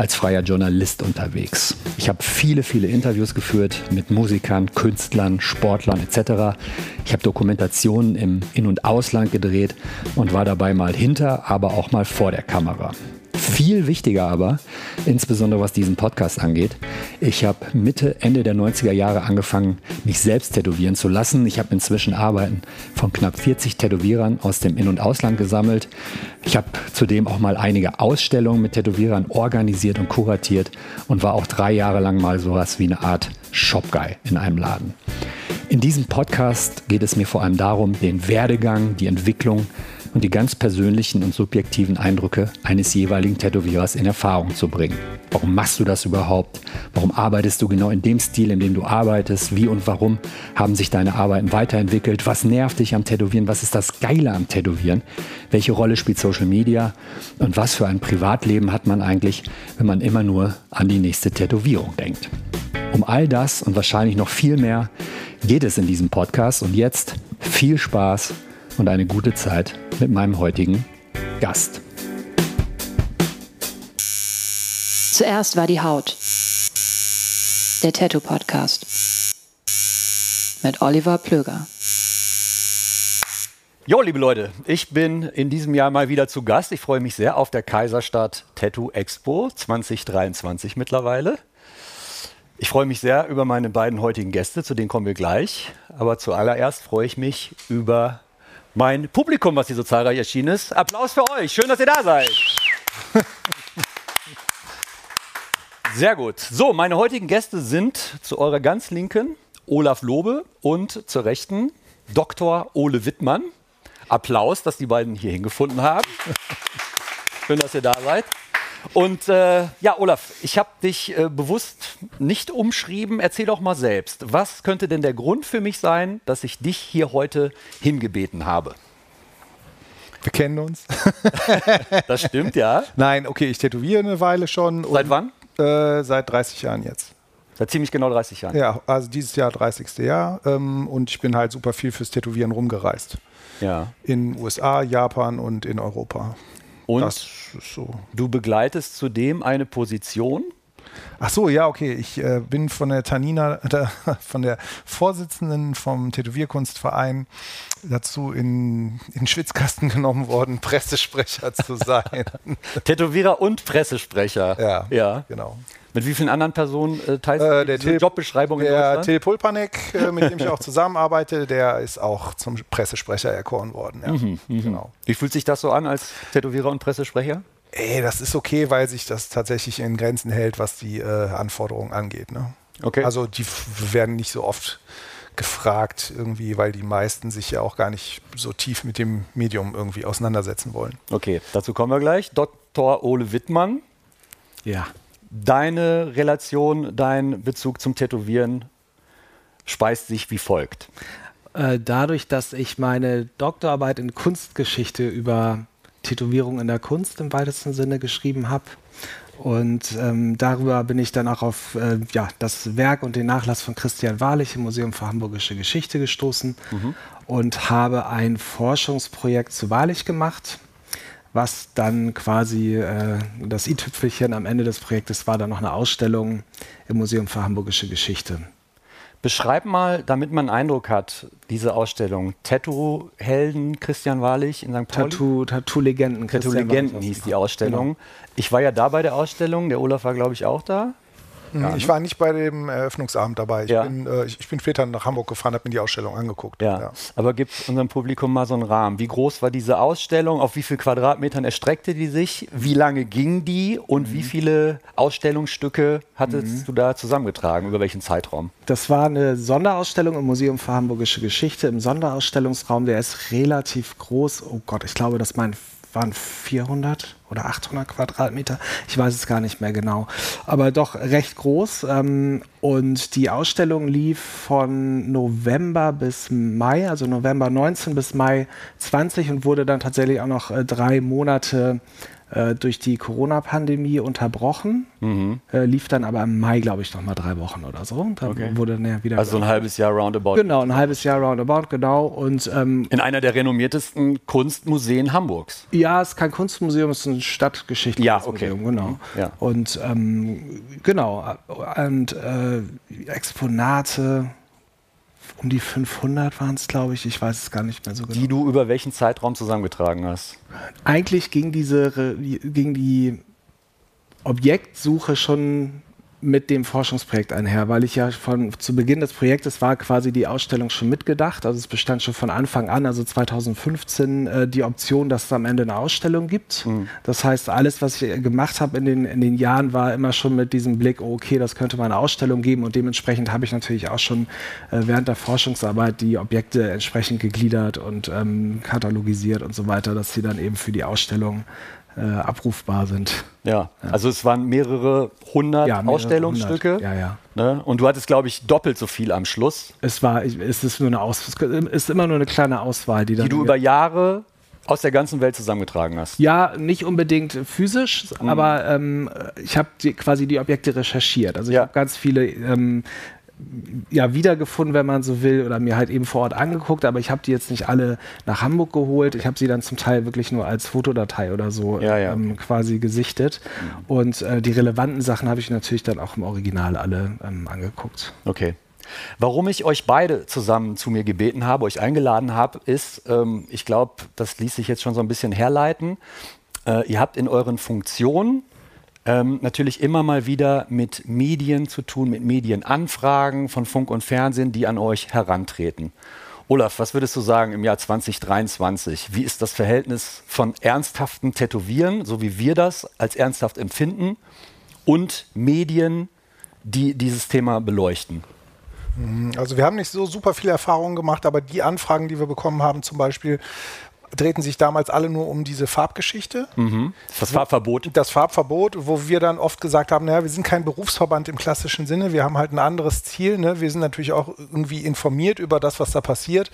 als freier Journalist unterwegs. Ich habe viele, viele Interviews geführt mit Musikern, Künstlern, Sportlern etc. Ich habe Dokumentationen im In- und Ausland gedreht und war dabei mal hinter, aber auch mal vor der Kamera. Viel wichtiger aber, insbesondere was diesen Podcast angeht, ich habe Mitte, Ende der 90er Jahre angefangen, mich selbst tätowieren zu lassen. Ich habe inzwischen Arbeiten von knapp 40 Tätowierern aus dem In- und Ausland gesammelt. Ich habe zudem auch mal einige Ausstellungen mit Tätowierern organisiert und kuratiert und war auch drei Jahre lang mal sowas wie eine Art Shop-Guy in einem Laden. In diesem Podcast geht es mir vor allem darum, den Werdegang, die Entwicklung und die ganz persönlichen und subjektiven Eindrücke eines jeweiligen Tätowierers in Erfahrung zu bringen. Warum machst du das überhaupt? Warum arbeitest du genau in dem Stil, in dem du arbeitest? Wie und warum haben sich deine Arbeiten weiterentwickelt? Was nervt dich am Tätowieren? Was ist das Geile am Tätowieren? Welche Rolle spielt Social Media? Und was für ein Privatleben hat man eigentlich, wenn man immer nur an die nächste Tätowierung denkt? Um all das und wahrscheinlich noch viel mehr geht es in diesem Podcast. Und jetzt viel Spaß und eine gute Zeit mit meinem heutigen Gast. Zuerst war die Haut. Der Tattoo Podcast. Mit Oliver Plöger. Jo, liebe Leute, ich bin in diesem Jahr mal wieder zu Gast. Ich freue mich sehr auf der Kaiserstadt Tattoo Expo 2023 mittlerweile. Ich freue mich sehr über meine beiden heutigen Gäste, zu denen kommen wir gleich. Aber zuallererst freue ich mich über mein Publikum, was hier so zahlreich erschienen ist. Applaus für euch. Schön, dass ihr da seid. Sehr gut. So, meine heutigen Gäste sind zu eurer ganz linken Olaf Lobe und zur rechten Dr. Ole Wittmann. Applaus, dass die beiden hier hingefunden haben. Schön, dass ihr da seid. Und äh, ja, Olaf, ich habe dich äh, bewusst nicht umschrieben. Erzähl doch mal selbst. Was könnte denn der Grund für mich sein, dass ich dich hier heute hingebeten habe? Wir kennen uns. das stimmt, ja. Nein, okay, ich tätowiere eine Weile schon. Seit wann? Äh, seit 30 Jahren jetzt. Seit ziemlich genau 30 Jahren. Ja, also dieses Jahr 30. Jahr. Ähm, und ich bin halt super viel fürs Tätowieren rumgereist. Ja. In USA, Japan und in Europa. Und so. du begleitest zudem eine Position? Ach so, ja, okay. Ich äh, bin von der Tanina, äh, von der Vorsitzenden vom Tätowierkunstverein dazu in, in Schwitzkasten genommen worden, Pressesprecher zu sein. Tätowierer und Pressesprecher. Ja, ja, genau. Mit wie vielen anderen Personen äh, teilst äh, der du Jobbeschreibung in der? Till Pulpanek, äh, mit dem ich auch zusammenarbeite, der ist auch zum Pressesprecher erkoren worden. Ja. Mhm, genau. Wie fühlt sich das so an als Tätowierer und Pressesprecher? Ey, das ist okay, weil sich das tatsächlich in Grenzen hält, was die äh, Anforderungen angeht. Ne? Okay. Also die werden nicht so oft gefragt irgendwie, weil die meisten sich ja auch gar nicht so tief mit dem Medium irgendwie auseinandersetzen wollen. Okay, dazu kommen wir gleich. Dr. Ole Wittmann. Ja deine Relation, dein Bezug zum Tätowieren speist sich wie folgt? Äh, dadurch, dass ich meine Doktorarbeit in Kunstgeschichte über Tätowierung in der Kunst im weitesten Sinne geschrieben habe. Und ähm, darüber bin ich dann auch auf äh, ja, das Werk und den Nachlass von Christian Wahrlich im Museum für Hamburgische Geschichte gestoßen mhm. und habe ein Forschungsprojekt zu Wahrlich gemacht was dann quasi äh, das i-Tüpfelchen am Ende des Projektes war dann noch eine Ausstellung im Museum für Hamburgische Geschichte. Beschreib mal, damit man einen Eindruck hat, diese Ausstellung. Tattoo-Helden Christian Wahrlich in St. Pauli? Tattoo-Legenden. Tattoo-Legenden hieß die Ausstellung. Genau. Ich war ja da bei der Ausstellung, der Olaf war, glaube ich, auch da. Ja, ich ne? war nicht bei dem Eröffnungsabend dabei. Ich, ja. bin, äh, ich, ich, bin später nach Hamburg gefahren, habe mir die Ausstellung angeguckt. Ja. ja. Aber gibt unserem Publikum mal so einen Rahmen. Wie groß war diese Ausstellung? Auf wie viele Quadratmetern erstreckte die sich? Wie lange ging die? Und mhm. wie viele Ausstellungsstücke hattest mhm. du da zusammengetragen? Über welchen Zeitraum? Das war eine Sonderausstellung im Museum für Hamburgische Geschichte im Sonderausstellungsraum. Der ist relativ groß. Oh Gott, ich glaube, das mein waren 400 oder 800 Quadratmeter. Ich weiß es gar nicht mehr genau. Aber doch recht groß. Ähm, und die Ausstellung lief von November bis Mai, also November 19 bis Mai 20 und wurde dann tatsächlich auch noch äh, drei Monate äh, durch die Corona-Pandemie unterbrochen. Mhm. Äh, lief dann aber im Mai, glaube ich, noch mal drei Wochen oder so. Da okay. wurde dann ja wieder. Also ein halbes Jahr roundabout. Genau, ein halbes Jahr roundabout, genau. Und, ähm, In einer der renommiertesten Kunstmuseen Hamburgs. Ja, es ist kein Kunstmuseum, es ist ein stadtgeschichtliches ja, okay. Museum, genau. Mhm. Ja. Und ähm, genau, und äh, Exponate um die 500 waren es, glaube ich. Ich weiß es gar nicht mehr so genau. Die du über welchen Zeitraum zusammengetragen hast? Eigentlich ging diese ging die Objektsuche schon mit dem Forschungsprojekt einher, weil ich ja von zu Beginn des Projektes war quasi die Ausstellung schon mitgedacht. Also es bestand schon von Anfang an, also 2015, äh, die Option, dass es am Ende eine Ausstellung gibt. Mhm. Das heißt, alles, was ich gemacht habe in den, in den Jahren, war immer schon mit diesem Blick, oh, okay, das könnte mal eine Ausstellung geben und dementsprechend habe ich natürlich auch schon äh, während der Forschungsarbeit die Objekte entsprechend gegliedert und ähm, katalogisiert und so weiter, dass sie dann eben für die Ausstellung äh, abrufbar sind. Ja. ja. also es waren mehrere hundert ja, mehrere Ausstellungsstücke. Hundert. Ja, ja. Ne? Und du hattest, glaube ich, doppelt so viel am Schluss. Es war, es ist nur eine Aus, es ist immer nur eine kleine Auswahl, die, die du über Jahre aus der ganzen Welt zusammengetragen hast. Ja, nicht unbedingt physisch, mhm. aber ähm, ich habe quasi die Objekte recherchiert. Also ich ja. habe ganz viele ähm, ja, wiedergefunden, wenn man so will, oder mir halt eben vor Ort angeguckt, aber ich habe die jetzt nicht alle nach Hamburg geholt. Ich habe sie dann zum Teil wirklich nur als Fotodatei oder so ja, ja. Ähm, quasi gesichtet. Mhm. Und äh, die relevanten Sachen habe ich natürlich dann auch im Original alle ähm, angeguckt. Okay. Warum ich euch beide zusammen zu mir gebeten habe, euch eingeladen habe, ist, ähm, ich glaube, das ließ sich jetzt schon so ein bisschen herleiten. Äh, ihr habt in euren Funktionen ähm, natürlich immer mal wieder mit Medien zu tun, mit Medienanfragen von Funk und Fernsehen, die an euch herantreten. Olaf, was würdest du sagen im Jahr 2023? Wie ist das Verhältnis von ernsthaften Tätowieren, so wie wir das als ernsthaft empfinden, und Medien, die dieses Thema beleuchten? Also wir haben nicht so super viel Erfahrung gemacht, aber die Anfragen, die wir bekommen haben, zum Beispiel drehten sich damals alle nur um diese Farbgeschichte. Mhm. Das Farbverbot. Das Farbverbot, wo wir dann oft gesagt haben, naja, wir sind kein Berufsverband im klassischen Sinne, wir haben halt ein anderes Ziel. Ne? Wir sind natürlich auch irgendwie informiert über das, was da passiert.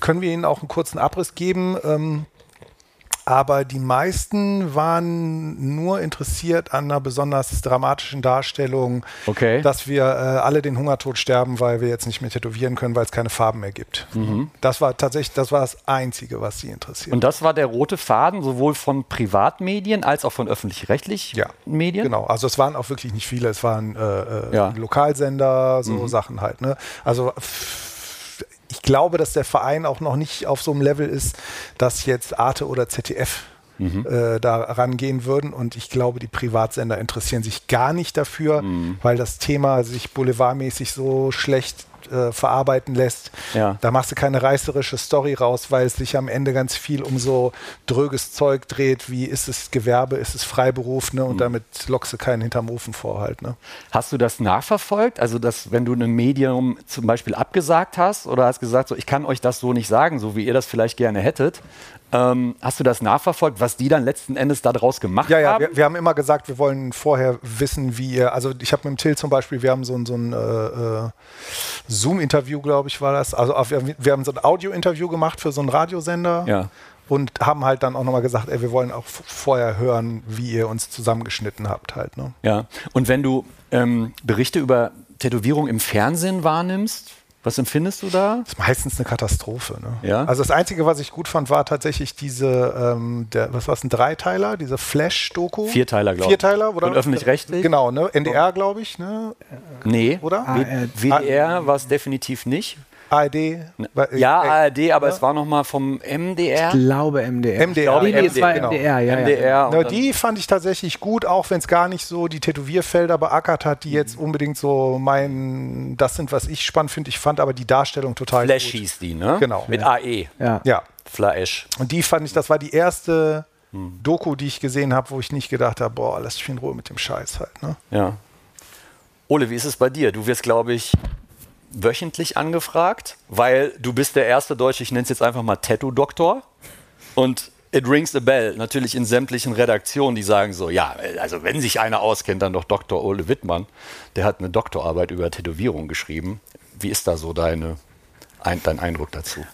Können wir Ihnen auch einen kurzen Abriss geben? Ähm, aber die meisten waren nur interessiert an einer besonders dramatischen Darstellung, okay. dass wir äh, alle den Hungertod sterben, weil wir jetzt nicht mehr tätowieren können, weil es keine Farben mehr gibt. Mhm. Das war tatsächlich, das war das Einzige, was sie interessiert. Und das war der rote Faden, sowohl von Privatmedien als auch von öffentlich-rechtlichen ja, Medien? Genau, also es waren auch wirklich nicht viele, es waren äh, äh ja. Lokalsender, so mhm. Sachen halt. Ne? Also ich glaube, dass der Verein auch noch nicht auf so einem Level ist, dass jetzt Arte oder ZDF mhm. äh, da rangehen würden. Und ich glaube, die Privatsender interessieren sich gar nicht dafür, mhm. weil das Thema sich boulevardmäßig so schlecht äh, verarbeiten lässt. Ja. Da machst du keine reißerische Story raus, weil es sich am Ende ganz viel um so dröges Zeug dreht, wie ist es Gewerbe, ist es Freiberuf, ne? Und mhm. damit lockst du keinen hinterm Ofen vor halt. Ne? Hast du das nachverfolgt? Also, dass wenn du einem Medium zum Beispiel abgesagt hast oder hast gesagt, so, ich kann euch das so nicht sagen, so wie ihr das vielleicht gerne hättet, ähm, hast du das nachverfolgt, was die dann letzten Endes daraus gemacht ja, ja, haben? Ja, wir, wir, haben immer gesagt, wir wollen vorher wissen, wie ihr, also ich habe mit dem Till zum Beispiel, wir haben so ein, so ein äh, äh Zoom-Interview, glaube ich, war das. Also wir, wir haben so ein Audio-Interview gemacht für so einen Radiosender. Ja. Und haben halt dann auch nochmal gesagt, ey, wir wollen auch vorher hören, wie ihr uns zusammengeschnitten habt halt. Ne? Ja, und wenn du ähm, Berichte über Tätowierung im Fernsehen wahrnimmst, was empfindest du da? Das ist meistens eine Katastrophe. Ne? Ja? Also das Einzige, was ich gut fand, war tatsächlich diese, ähm, der, was war es, ein Dreiteiler, diese Flash-Doku. Vierteiler, glaube ich. Vierteiler, oder? Und öffentlich-rechtlich? Genau, ne? NDR, glaube ich. Ne? Nee. Oder? WDR war es definitiv nicht. ARD? Ja, ARD, aber ja? es war nochmal vom MDR. Ich glaube MDR. MDR. Ich glaube, nee, es war genau. MDR, ja. MDR ja. die fand ich tatsächlich gut, auch wenn es gar nicht so die Tätowierfelder beackert hat, die mhm. jetzt unbedingt so mein, das sind, was ich spannend finde. Ich fand aber die Darstellung total Flash gut. hieß die, ne? Genau. Mit AE. Ja. ja. Flash. Und die fand ich, das war die erste hm. Doku, die ich gesehen habe, wo ich nicht gedacht habe, boah, lass mich in Ruhe mit dem Scheiß halt. Ne? Ja. Ole, wie ist es bei dir? Du wirst, glaube ich, wöchentlich angefragt, weil du bist der erste Deutsche, ich nenne es jetzt einfach mal Tattoo-Doktor. Und it rings a bell, natürlich in sämtlichen Redaktionen, die sagen so, ja, also wenn sich einer auskennt, dann doch Dr. Ole Wittmann. Der hat eine Doktorarbeit über Tätowierung geschrieben. Wie ist da so deine, ein, dein Eindruck dazu?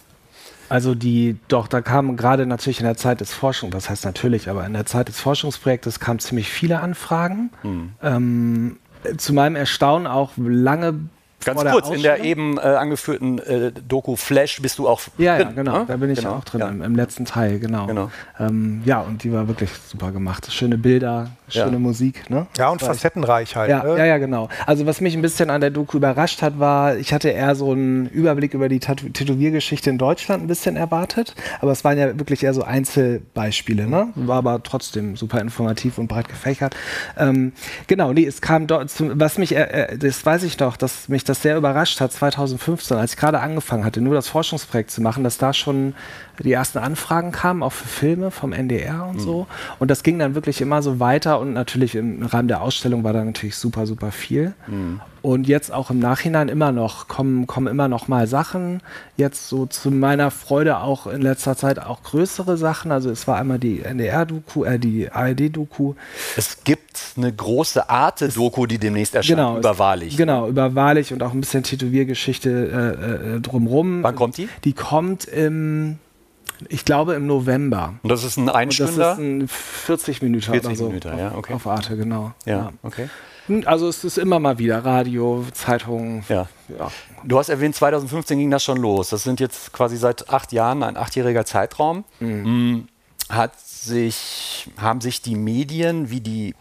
Also die, doch, da kamen gerade natürlich in der Zeit des Forschungs, das heißt natürlich, aber in der Zeit des Forschungsprojektes kamen ziemlich viele Anfragen. Hm. Ähm, zu meinem Erstaunen auch lange Ganz kurz, in der eben äh, angeführten äh, Doku Flash bist du auch Ja, ja, drin, genau. ne? Da bin ich Genau, auch drin ja. im, im letzten Teil, genau. Genau. Ähm, ja, und die war wirklich super gemacht. Schöne Bilder, schöne Ja. Musik. Ne? Ja, und facettenreich halt. Ja, ne? ja, ja, genau. Also was mich ein bisschen an der Doku überrascht hat, war, ich hatte eher so einen Überblick über die Tatu- Tätowiergeschichte in Deutschland ein bisschen erwartet, aber es waren ja wirklich eher so Einzelbeispiele, ne? War aber trotzdem super informativ und breit gefächert. Ähm, genau, nee, es kam dort, zum, was mich, äh, äh, das weiß ich noch, dass mich das sehr überrascht hat, 2015, als ich gerade angefangen hatte, nur das Forschungsprojekt zu machen, dass da schon die ersten Anfragen kamen, auch für Filme vom NDR und so. Und das ging dann wirklich immer so weiter und natürlich im Rahmen der Ausstellung war da natürlich super, super viel. Und jetzt auch im Nachhinein immer noch, kommen, kommen immer noch mal Sachen. Jetzt so zu meiner Freude auch in letzter Zeit auch größere Sachen. Also es war einmal die NDR-Doku, äh, die ARD-Doku. Es gibt eine große Arte-Doku, die demnächst erscheint, Genau, über Wahrlich. Genau, über Wahrlich und auch ein bisschen Tätowiergeschichte äh, äh, drumrum. Wann kommt die? Die kommt im, ich glaube im November. Und das ist ein Und das ist Einstünder? ein 40 Minuten 40 oder so. Minuten, auf, ja, okay. auf Arte, genau. Ja, okay. Hm, Also es ist immer mal wieder Radio, Zeitungen. Ja. ja. Du hast erwähnt, 2015 ging das schon los. Das sind jetzt quasi seit acht Jahren ein achtjähriger Zeitraum. Mm, Hat sich, haben sich die Medien, wie die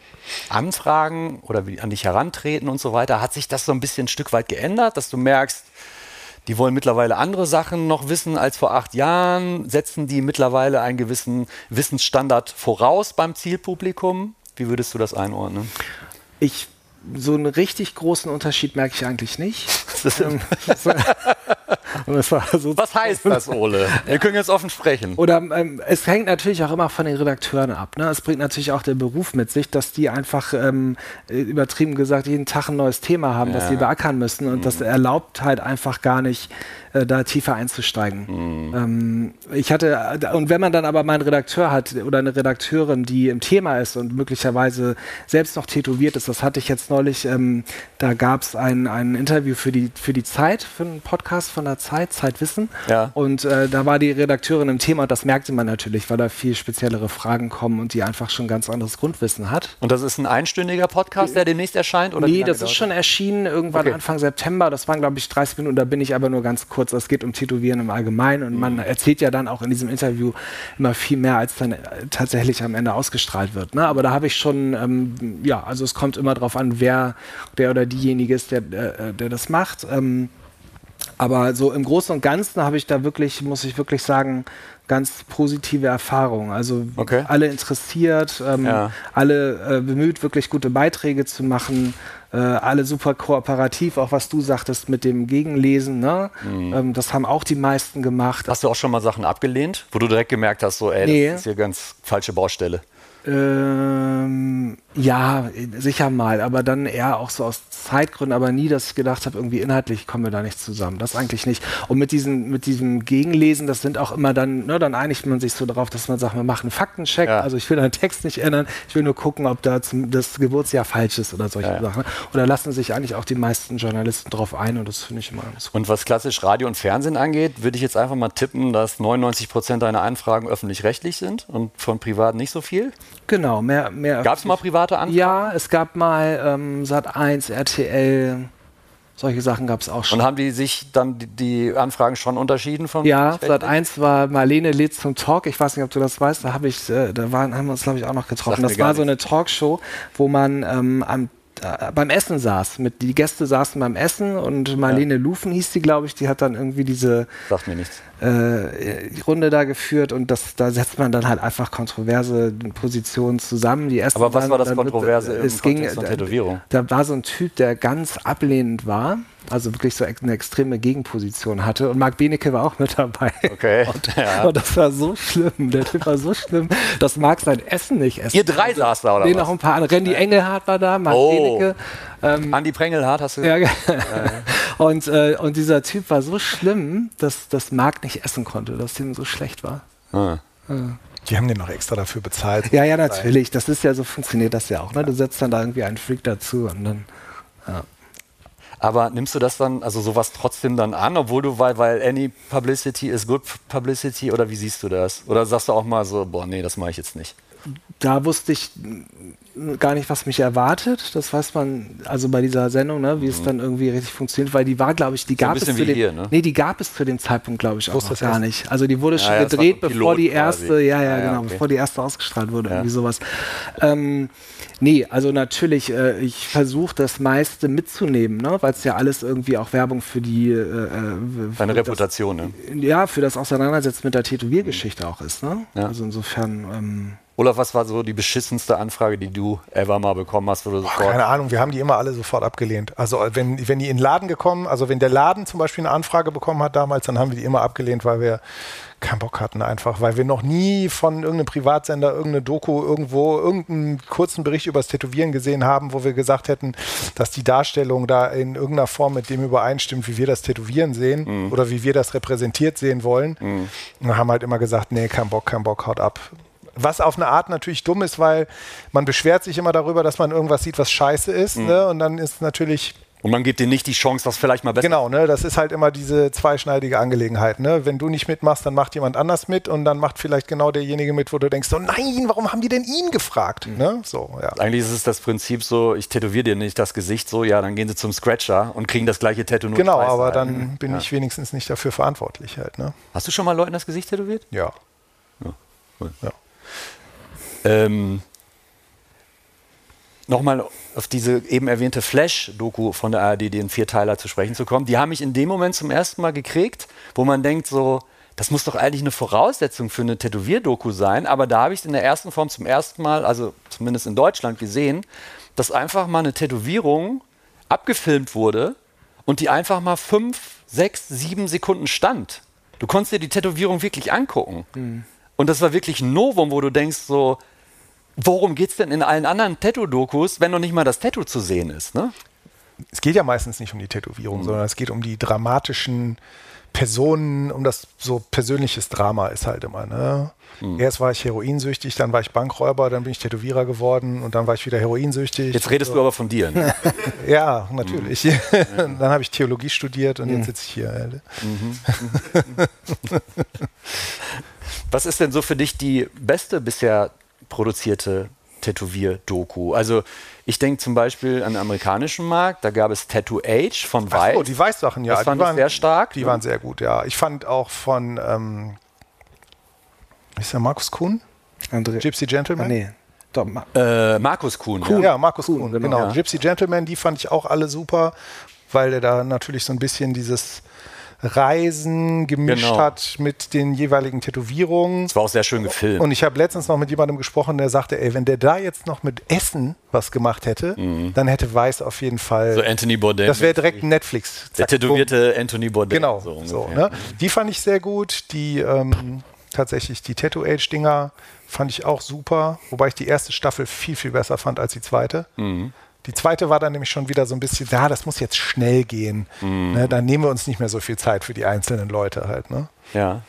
Anfragen oder wie an dich herantreten und so weiter, hat sich das so ein bisschen ein Stück weit geändert, dass du merkst, die wollen mittlerweile andere Sachen noch wissen als vor acht Jahren, setzen die mittlerweile einen gewissen Wissensstandard voraus beim Zielpublikum? Wie würdest du das einordnen? Ich, so einen richtig großen Unterschied merke ich eigentlich nicht. Das so Was heißt das, Ole? Wir können jetzt offen sprechen. Oder ähm, es hängt natürlich auch immer von den Redakteuren ab. Ne? Es bringt natürlich auch der Beruf mit sich, dass die einfach ähm, äh, übertrieben gesagt jeden Tag ein neues Thema haben, das Ja. sie beackern müssen. Und das erlaubt halt einfach gar nicht, äh, da tiefer einzusteigen. Ähm, ich hatte, äh, und wenn man dann aber mal einen Redakteur hat oder eine Redakteurin, die im Thema ist und möglicherweise selbst noch tätowiert ist, das hatte ich jetzt neulich, ähm, da gab es ein, ein Interview für die, für die Zeit, für einen Podcast von der Zeit, Zeitwissen. Ja. Und äh, da war die Redakteurin im Thema und das merkte man natürlich, weil da viel speziellere Fragen kommen und die einfach schon ganz anderes Grundwissen hat. Und das ist ein einstündiger Podcast, der demnächst erscheint? Oder Nee, das ist schon erschienen irgendwann Okay. Anfang September. Das waren, glaube ich, 30 Minuten. Da bin ich aber nur ganz kurz. Es geht um Tätowieren im Allgemeinen. Und Mhm. man erzählt ja dann auch in diesem Interview immer viel mehr, als dann äh, tatsächlich am Ende ausgestrahlt wird. Ne? Aber da habe ich schon, ähm, ja, also es kommt immer darauf an, wer der oder diejenige ist, der, äh, der das macht. Ähm, aber so im Großen und Ganzen habe ich da wirklich, muss ich wirklich sagen, ganz positive Erfahrungen. Also Okay. alle interessiert, ähm, Ja. alle äh, bemüht, wirklich gute Beiträge zu machen, äh, alle super kooperativ, auch was du sagtest mit dem Gegenlesen. Ne? Mhm. Ähm, das haben auch die meisten gemacht. Hast du auch schon mal Sachen abgelehnt, wo du direkt gemerkt hast, so, ey, Nee. das ist hier ganz falsche Baustelle? Ähm, ja, sicher mal, aber dann eher auch so aus Zeitgründen, aber nie, dass ich gedacht habe, irgendwie inhaltlich kommen wir da nicht zusammen. Das eigentlich nicht. Und mit, diesen, mit diesem Gegenlesen, das sind auch immer dann, ne, dann einigt man sich so darauf, dass man sagt, wir machen einen Faktencheck. Ja. Also ich will deinen Text nicht ändern, ich will nur gucken, ob da zum, das Geburtsjahr falsch ist oder solche Ja, ja. Sachen. Oder lassen sich eigentlich auch die meisten Journalisten drauf ein und das finde ich immer ganz gut. Und was klassisch Radio und Fernsehen angeht, würde ich jetzt einfach mal tippen, dass 99 Prozent deiner Anfragen öffentlich-rechtlich sind und von privat nicht so viel. Genau, mehr, mehr. Gab es mal private Anfragen? Ja, es gab mal ähm, Sat 1, RTL, solche Sachen gab es auch schon. Und haben die sich dann die, die Anfragen schon unterschieden von Ja, öffentlich-rechtlich? Sat 1 war Marlene lädt zum Talk. Ich weiß nicht, ob du das weißt. Da habe ich, äh, da waren, haben wir uns glaube ich auch noch getroffen. Das war so eine. Talkshow, wo man ähm, am äh, beim Essen saß. Mit, die Gäste saßen beim Essen und Marlene Lufen hieß die, glaube ich, die hat dann irgendwie diese Sagt mir nichts. äh, Runde da geführt und das, da setzt man dann halt einfach kontroverse Positionen zusammen. Die Aber was dann- war das dann wird- Kontroverse im es ging, Kontext von äh, Tätowierung? Da war so ein Typ, der ganz ablehnend war, also wirklich so eine extreme Gegenposition hatte und Marc Benecke war auch mit dabei. Okay. Und, Ja. und das war so schlimm, der Typ war so schlimm, dass Marc sein Essen nicht essen Ihr drei saß da, oder Nee, was? noch ein paar andere. Randy Engelhardt war da, Marc Oh. Benecke. Ähm, Andi Prengelhardt hast du ja, ge- und, äh, und dieser Typ war so schlimm, dass, dass Marc nicht essen konnte, dass ihm so schlecht war. Ah. Die haben den noch extra dafür bezahlt. Ja, ja, natürlich. Das ist ja so, funktioniert das ja auch. Ne? Du setzt dann da irgendwie einen Freak dazu und dann. Ja. Aber nimmst du das dann, also sowas trotzdem dann an, obwohl du, weil, weil any publicity is good publicity oder wie siehst du das? Oder sagst du auch mal so, boah, nee, das mache ich jetzt nicht? Da wusste ich gar nicht, was mich erwartet. Das weiß man also bei dieser Sendung, ne, wie mhm. es dann irgendwie richtig funktioniert, weil die war, glaube ich, die so gab es zu dem, hier, ne? nee, die gab es zu dem Zeitpunkt, glaube ich, auch noch gar nicht. Also die wurde ja, schon ja, gedreht, bevor die erste, quasi. ja, ja, genau, okay. bevor die erste ausgestrahlt wurde, irgendwie sowas. Ähm, nee, also natürlich, äh, ich versuche das meiste mitzunehmen, ne, weil es ja alles irgendwie auch Werbung für die äh, äh Deine Reputation, das, ne? Ja, für das Auseinandersetzen mit der Tätowiergeschichte mhm. auch ist, ne? Also insofern. Ähm, Olaf, was war so die beschissenste Anfrage, die du ever mal bekommen hast? Boah, keine Ahnung, wir haben die immer alle sofort abgelehnt. Also wenn, wenn die in den Laden gekommen, also wenn der Laden zum Beispiel eine Anfrage bekommen hat damals, dann haben wir die immer abgelehnt, weil wir keinen Bock hatten einfach, weil wir noch nie von irgendeinem Privatsender irgendeine Doku irgendwo, irgendeinen kurzen Bericht über das Tätowieren gesehen haben, wo wir gesagt hätten, dass die Darstellung da in irgendeiner Form mit dem übereinstimmt, wie wir das Tätowieren sehen mhm. oder wie wir das repräsentiert sehen wollen. Mhm. Und haben halt immer gesagt, nee, kein Bock, kein Bock, haut ab. Was auf eine Art natürlich dumm ist, weil man beschwert sich immer darüber, dass man irgendwas sieht, was scheiße ist. Mhm. Ne? Und dann ist natürlich und man gibt dir nicht die Chance, das vielleicht mal besser Genau, ne? das ist halt immer diese zweischneidige Angelegenheit. Ne? Wenn du nicht mitmachst, dann macht jemand anders mit und dann macht vielleicht genau derjenige mit, wo du denkst, so nein, warum haben die denn ihn gefragt? Mhm. Ne? So, ja. Eigentlich ist es das Prinzip so, ich tätowiere dir nicht das Gesicht so, ja, dann gehen sie zum Scratcher und kriegen das gleiche Tattoo nur Genau, aber dann mhm. bin ja. ich wenigstens nicht dafür verantwortlich halt. Ne? Hast du schon mal Leuten das Gesicht tätowiert? Ja. ja. Cool. ja. Ähm, Nochmal auf diese eben erwähnte Flash-Doku von der ARD, den Vierteiler zu sprechen zu kommen. Die haben mich in dem Moment zum ersten Mal gekriegt, wo man denkt so, das muss doch eigentlich eine Voraussetzung für eine Tätowierdoku sein. Aber da habe ich es in der ersten Form zum ersten Mal, also zumindest in Deutschland gesehen, dass einfach mal eine Tätowierung abgefilmt wurde und die einfach mal fünf, sechs, sieben Sekunden stand. Du konntest dir die Tätowierung wirklich angucken. Mhm. Und das war wirklich ein Novum, wo du denkst so, worum geht es denn in allen anderen Tattoo-Dokus, wenn noch nicht mal das Tattoo zu sehen ist? Ne? Es geht ja meistens nicht um die Tätowierung, mhm. sondern es geht um die dramatischen Personen, um das so persönliches Drama ist halt immer. Ne? Mhm. Erst war ich heroinsüchtig, dann war ich Bankräuber, dann bin ich Tätowierer geworden und dann war ich wieder heroinsüchtig. Jetzt redest so. du aber von dir. Ne? ja, natürlich. Mhm. dann habe ich Theologie studiert und jetzt mhm. sitze ich hier. Mhm. Was ist denn so für dich die beste bisher produzierte Tätowier-Doku. Also ich denke zum Beispiel an den amerikanischen Markt, da gab es Tattoo Age von Weiß. Oh, die Weiß-Sachen, ja. Das fand die waren, sehr stark. Die waren sehr gut, ja. Ich fand auch von, ähm, ist der, Markus Kuhn? André. Gypsy Gentleman? Ah, nee. Doch, Ma äh, Markus Kuhn. Kuhn. Ja, Markus Kuhn, Kuhn genau. genau. Ja. Gypsy Gentleman, die fand ich auch alle super, weil er da natürlich so ein bisschen dieses Reisen gemischt genau. hat mit den jeweiligen Tätowierungen. Es war auch sehr schön gefilmt. Und ich habe letztens noch mit jemandem gesprochen, der sagte, ey, wenn der da jetzt noch mit Essen was gemacht hätte, mhm. dann hätte Weiß auf jeden Fall. So Anthony Bourdain. Das wäre direkt ein Netflix. Der tätowierte boom. Anthony Bourdain. Genau. So, so ne? Die fand ich sehr gut. Die ähm, tatsächlich die Tattoo Age Dinger fand ich auch super, wobei ich die erste Staffel viel viel besser fand als die zweite. Mhm. Die zweite war dann nämlich schon wieder so ein bisschen, ja, das muss jetzt schnell gehen. Mhm. Ne, dann nehmen wir uns nicht mehr so viel Zeit für die einzelnen Leute halt. Ne? Ja.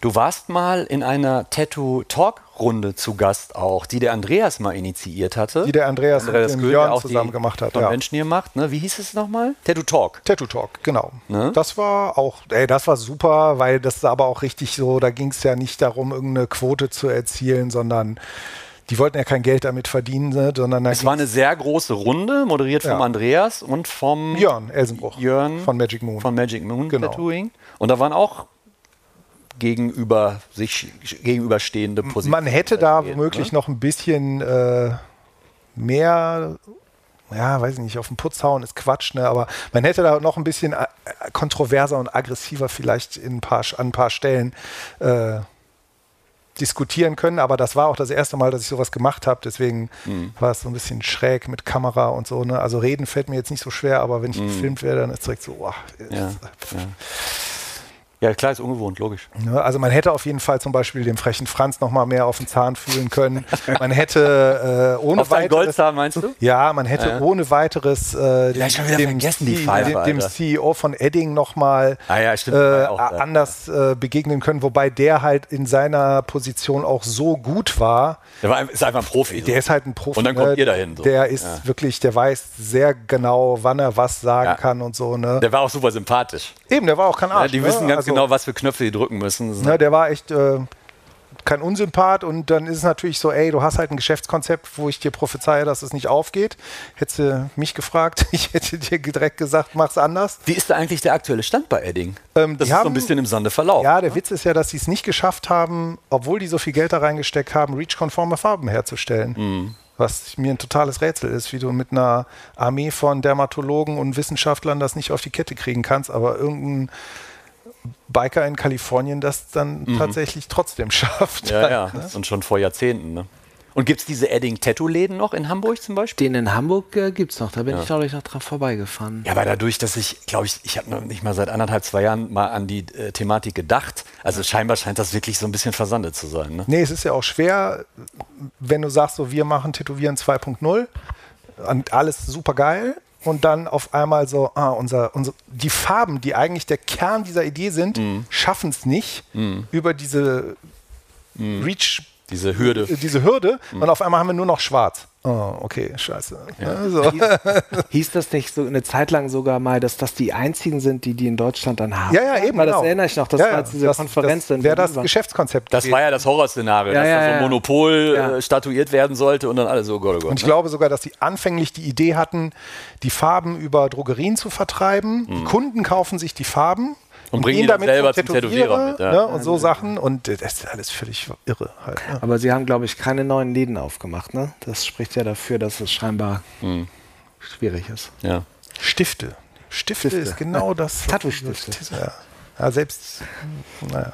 Du warst mal in einer Tattoo-Talk-Runde zu Gast auch, die der Andreas mal initiiert hatte. Die der Andreas, Andreas mit dem Jörn auch zusammen gemacht hat. Ja. Menschen hier macht. Ne? Wie hieß es nochmal? Tattoo Talk. Tattoo Talk, genau. Ne? Das war auch, ey, das war super, weil das aber auch richtig so, da ging es ja nicht darum, irgendeine Quote zu erzielen, sondern die wollten ja kein Geld damit verdienen, ne, sondern es war eine sehr große Runde, moderiert ja. vom Andreas und vom Jörn Elsenbruch Jörn von Magic Moon. Von Magic Moon genau. Tattooing. Und da waren auch gegenüber sich gegenüberstehende Positionen. Man hätte da womöglich ne? noch ein bisschen äh, mehr ja, weiß ich nicht, auf den Putz hauen ist Quatsch, ne? aber man hätte da noch ein bisschen äh, kontroverser und aggressiver vielleicht in ein paar, an ein paar Stellen äh, diskutieren können, aber das war auch das erste Mal, dass ich sowas gemacht habe, deswegen mhm. war es so ein bisschen schräg mit Kamera und so. Ne? Also reden fällt mir jetzt nicht so schwer, aber wenn ich mhm. gefilmt werde, dann ist es direkt so, oh, ja, ja. Ja, klar, ist ungewohnt, logisch. Ne? Also man hätte auf jeden Fall zum Beispiel dem frechen Franz noch mal mehr auf den Zahn fühlen können. Man hätte äh, ohne Auf weiteres, Goldzahn meinst du? ja, man hätte Ja. ohne weiteres äh, die C- Pfeife, dem, dem. CEO von Edding noch mal Ah ja, stimmt, äh, anders äh, begegnen können, wobei der halt in seiner Position auch so gut war. Der war, ist einfach ein Profi. so. Der ist halt ein Profi. Und dann kommt ne? ihr dahin, so. Der ist Ja. wirklich, der weiß sehr genau, wann er was sagen kann und so. Ne? Der war auch super sympathisch. Eben, der war auch kein Arsch. die ne? wissen ganz Also- genau, was für Knöpfe die drücken müssen. Ne, der war echt äh, kein Unsympath und dann ist es natürlich so, ey, du hast halt ein Geschäftskonzept, wo ich dir prophezeie, dass es nicht aufgeht. Hättest du mich gefragt, ich hätte dir direkt gesagt, mach's anders. Wie ist da eigentlich der aktuelle Stand bei Edding? Ähm, das ist so haben- ein bisschen im Sande verlaufen. Ja, der Witz ist ja, dass sie es nicht geschafft haben, obwohl die so viel Geld da reingesteckt haben, REACH-konforme Farben herzustellen. Mhm. Was mir ein totales Rätsel ist, wie du mit einer Armee von Dermatologen und Wissenschaftlern das nicht auf die Kette kriegen kannst, aber irgendein Biker in Kalifornien das dann tatsächlich trotzdem schafft. Mhm. Ja, ja. Und schon vor Jahrzehnten. Ne? Und gibt es diese Edding-Tattoo-Läden noch in Hamburg zum Beispiel? Den in Hamburg äh, gibt es noch, da bin ich dadurch noch dran vorbeigefahren. Ja, aber dadurch, dass ich, glaube ich, ich habe noch nicht mal seit anderthalb, zwei Jahren mal an die äh, Thematik gedacht. Also scheinbar scheint das wirklich so ein bisschen versandet zu sein. Ne? Nee, es ist ja auch schwer, wenn du sagst, so wir machen Tätowieren 2.0 und alles super geil und dann auf einmal so, ah, unser, unser, die Farben, die eigentlich der Kern dieser Idee sind, schaffen es nicht über diese Reach, Diese Hürde. äh, diese Hürde und auf einmal haben wir nur noch schwarz. Oh, okay, scheiße. Ne, so. Hieß das nicht so eine Zeit lang sogar mal, dass das die einzigen sind, die die in Deutschland dann haben? Ja, ja, eben. Weil das genau. erinnere ich noch, das Ja, war ja, jetzt diese das, Konferenz. Das wäre das war. Geschäftskonzept. Das war ja das Horrorszenario, Ja, dass ja, da so ein ja. Monopol Ja. äh, statuiert werden sollte und dann alles so, oh Gott, oh Gott. Und ich ne? glaube sogar, dass sie anfänglich die Idee hatten, die Farben über Drogerien zu vertreiben. Die Kunden kaufen sich die Farben Mhm. Und bringen die dann selber zum Tätowierer mit, ja. ne, und so Sachen. Und das ist alles völlig irre halt. Ne? Aber sie haben, glaube ich, keine neuen Läden aufgemacht. Ne? Das spricht ja dafür, dass es scheinbar Hm. schwierig ist. Ja. Stifte. Stifte. Stifte. ist genau das. Tattoo-Stifte. Ja. ja, selbst. Naja.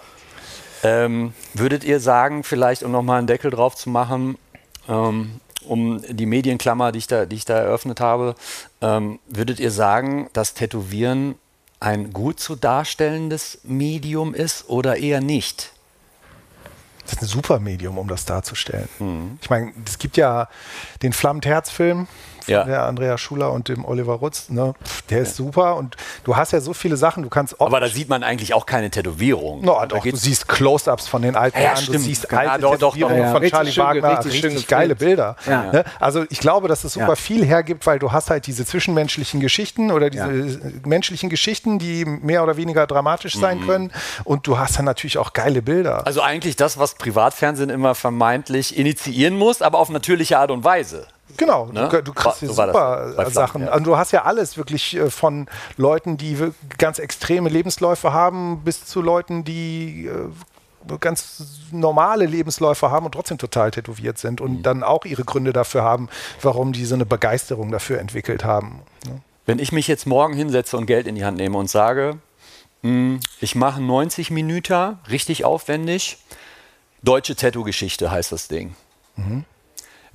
Ähm, würdet ihr sagen, vielleicht, um nochmal einen Deckel drauf zu machen, ähm, um die Medienklammer, die ich da, die ich da eröffnet habe, ähm, würdet ihr sagen, dass Tätowieren ein gut zu darstellendes Medium ist oder eher nicht? Das ist ein super Medium, um das darzustellen. Mhm. Ich meine, es gibt ja den Flammt Herz-Film von Ja. der Andrea Schuler und dem Oliver Rutz. Ne? Pff, Der ist super und du hast ja so viele Sachen. Du kannst Aber da sieht man eigentlich auch keine Tätowierung. No, doch, du siehst Close-ups von den alten Ja, ja, Jahren, du stimmt. siehst Ja, alte doch, doch, doch. Tätowierungen Ja, ja. von Richtig Charlie ge- Wagner, richtig richtig, schön geile. Bilder. Ja. Ne? Also ich glaube, dass es super Ja. viel hergibt, weil du hast halt diese zwischenmenschlichen Geschichten oder diese Ja. menschlichen Geschichten, die mehr oder weniger dramatisch sein können und du hast dann natürlich auch geile Bilder. Mhm. Also eigentlich das, was Privatfernsehen immer vermeintlich initiieren muss, aber auf natürliche Art und Weise. Genau, Ne? du, du kriegst hier So das super bei äh, Sachen. ja. Also du hast ja alles wirklich äh, von Leuten, die ganz extreme Lebensläufe haben, bis zu Leuten, die äh, ganz normale Lebensläufe haben und trotzdem total tätowiert sind und Mhm. dann auch ihre Gründe dafür haben, warum die so eine Begeisterung dafür entwickelt haben. ne? Wenn ich mich jetzt morgen hinsetze und Geld in die Hand nehme und sage, mh, ich mache 90 Minuten, richtig aufwendig, deutsche Tattoo-Geschichte heißt das Ding.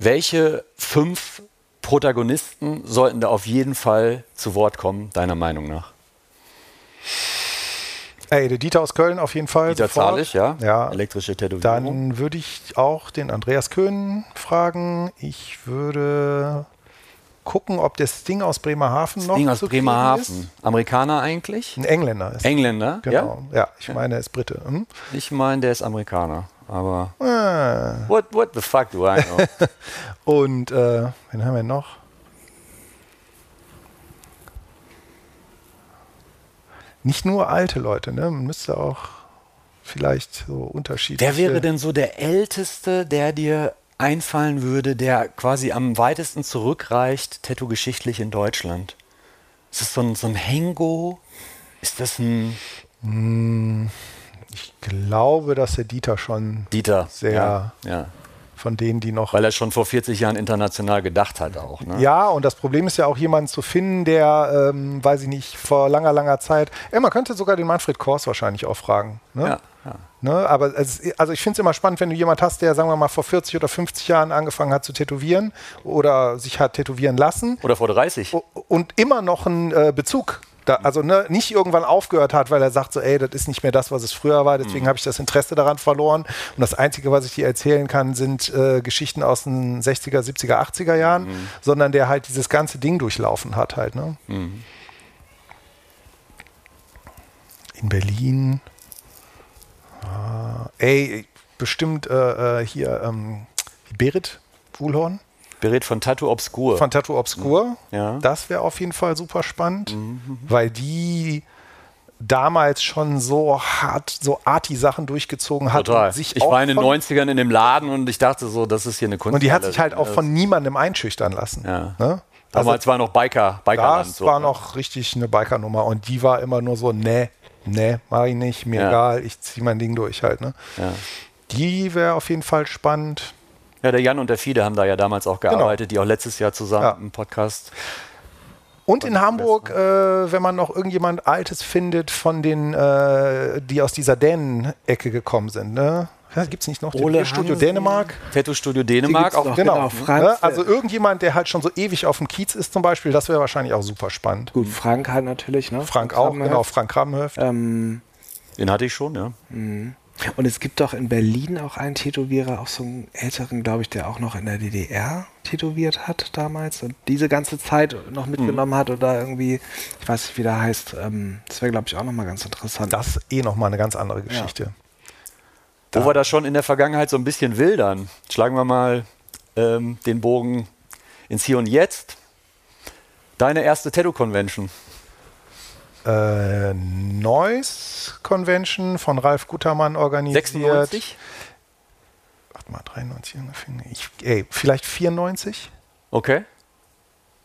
Welche fünf Protagonisten sollten da auf jeden Fall zu Wort kommen, deiner Meinung nach? Ey, der Dieter aus Köln auf jeden Fall. Dieter sofort. Zahlig, ja? ja. Elektrische Tätowierung. Dann würde ich auch den Andreas Köhn fragen. Ich würde gucken, ob der Sting aus Bremerhaven noch Ding aus Bremerhaven. Ist. Amerikaner eigentlich? Ein Engländer ist. Engländer? Genau. Ja, ich meine, er ist Brite. Hm? Ja? Ich meine, der ist Amerikaner. Aber Ah. what, what the fuck do I know? Und äh, wen haben wir noch? Nicht nur alte Leute, ne? Man müsste auch vielleicht so unterschiedliche. Wer wäre denn so der Älteste, der dir einfallen würde, der quasi am weitesten zurückreicht, tattoo-geschichtlich in Deutschland? Ist das so ein, so ein Hengo? Ist das ein Ich glaube, dass der Dieter schon Dieter? Sehr. Ja, ja. von denen, die noch Weil er schon vor 40 Jahren international gedacht hat auch. Ne? Ja, und das Problem ist ja auch jemanden zu finden, der, ähm, weiß ich nicht, vor langer, langer Zeit. Ey, man könnte sogar den Manfred Kors wahrscheinlich auch fragen. Ne? Ja, ja. Ne? Aber es, also ich finde es immer spannend, wenn du jemanden hast, der, sagen wir mal, vor 40 oder 50 Jahren angefangen hat zu tätowieren oder sich hat tätowieren lassen Oder vor 30. o- und immer noch einen äh, Bezug Da, also ne, nicht irgendwann aufgehört hat, weil er sagt so, ey, das ist nicht mehr das, was es früher war, deswegen habe ich das Interesse daran verloren. Und das Einzige, was ich dir erzählen kann, sind äh, Geschichten aus den 60er, 70er, 80er Jahren, sondern der halt dieses ganze Ding durchlaufen hat halt. Ne? In Berlin. Ah, ey, bestimmt äh, äh, hier ähm, Berit Wuhlhorn Berit von Tattoo Obscur. von Tattoo Obscur. Ja. Das wäre auf jeden Fall super spannend, weil die damals schon so hart, so arty-Sachen durchgezogen hat. Total. Und sich ich war in den von, 90ern in dem Laden und ich dachte so, das ist hier eine Kunst. Und die hat sich halt auch von niemandem einschüchtern lassen. Ja. Ne? Damals war noch Biker, Bikerland. Das so, war ne? noch richtig eine Biker-Nummer und die war immer nur so, nee, nee, mach ich nicht, mir Ja. egal, ich zieh mein Ding durch halt. Ne? Ja. Die wäre auf jeden Fall spannend. Ja, der Jan und der Fiede haben da ja damals auch gearbeitet, die auch letztes Jahr zusammen Genau. Ja. im Podcast. Und in Hamburg, äh, wenn man noch irgendjemand Altes findet von den, äh, die aus dieser Dänen-Ecke gekommen sind, ne? Ja, Gibt es nicht noch Ole Studio Hansen. Dänemark? Tattoo Studio Dänemark. Auch, noch. Genau. Genau, ne? Also irgendjemand, der halt schon so ewig auf dem Kiez ist zum Beispiel, das wäre wahrscheinlich auch super spannend. Gut, Frank halt natürlich, ne? Frank auch, Krabbenhöft. genau, Frank Krabbenhöft. Ähm, den hatte ich schon, ja. Und es gibt doch in Berlin auch einen Tätowierer, auch so einen älteren, glaube ich, der auch noch in der DDR tätowiert hat damals und diese ganze Zeit noch mitgenommen hat oder irgendwie, ich weiß nicht, wie der heißt. Ähm, das wäre, glaube ich, auch nochmal ganz interessant. Das ist eh nochmal eine ganz andere Geschichte. Wo wir da schon in der Vergangenheit so ein bisschen wildern. Schlagen wir mal ähm, den Bogen ins Hier und Jetzt. Deine erste Tattoo-Convention. Äh, Noise Convention von Ralf Gutermann organisiert. 96? Warte mal, 93 ungefähr. Ich, ey, vielleicht 94? Okay.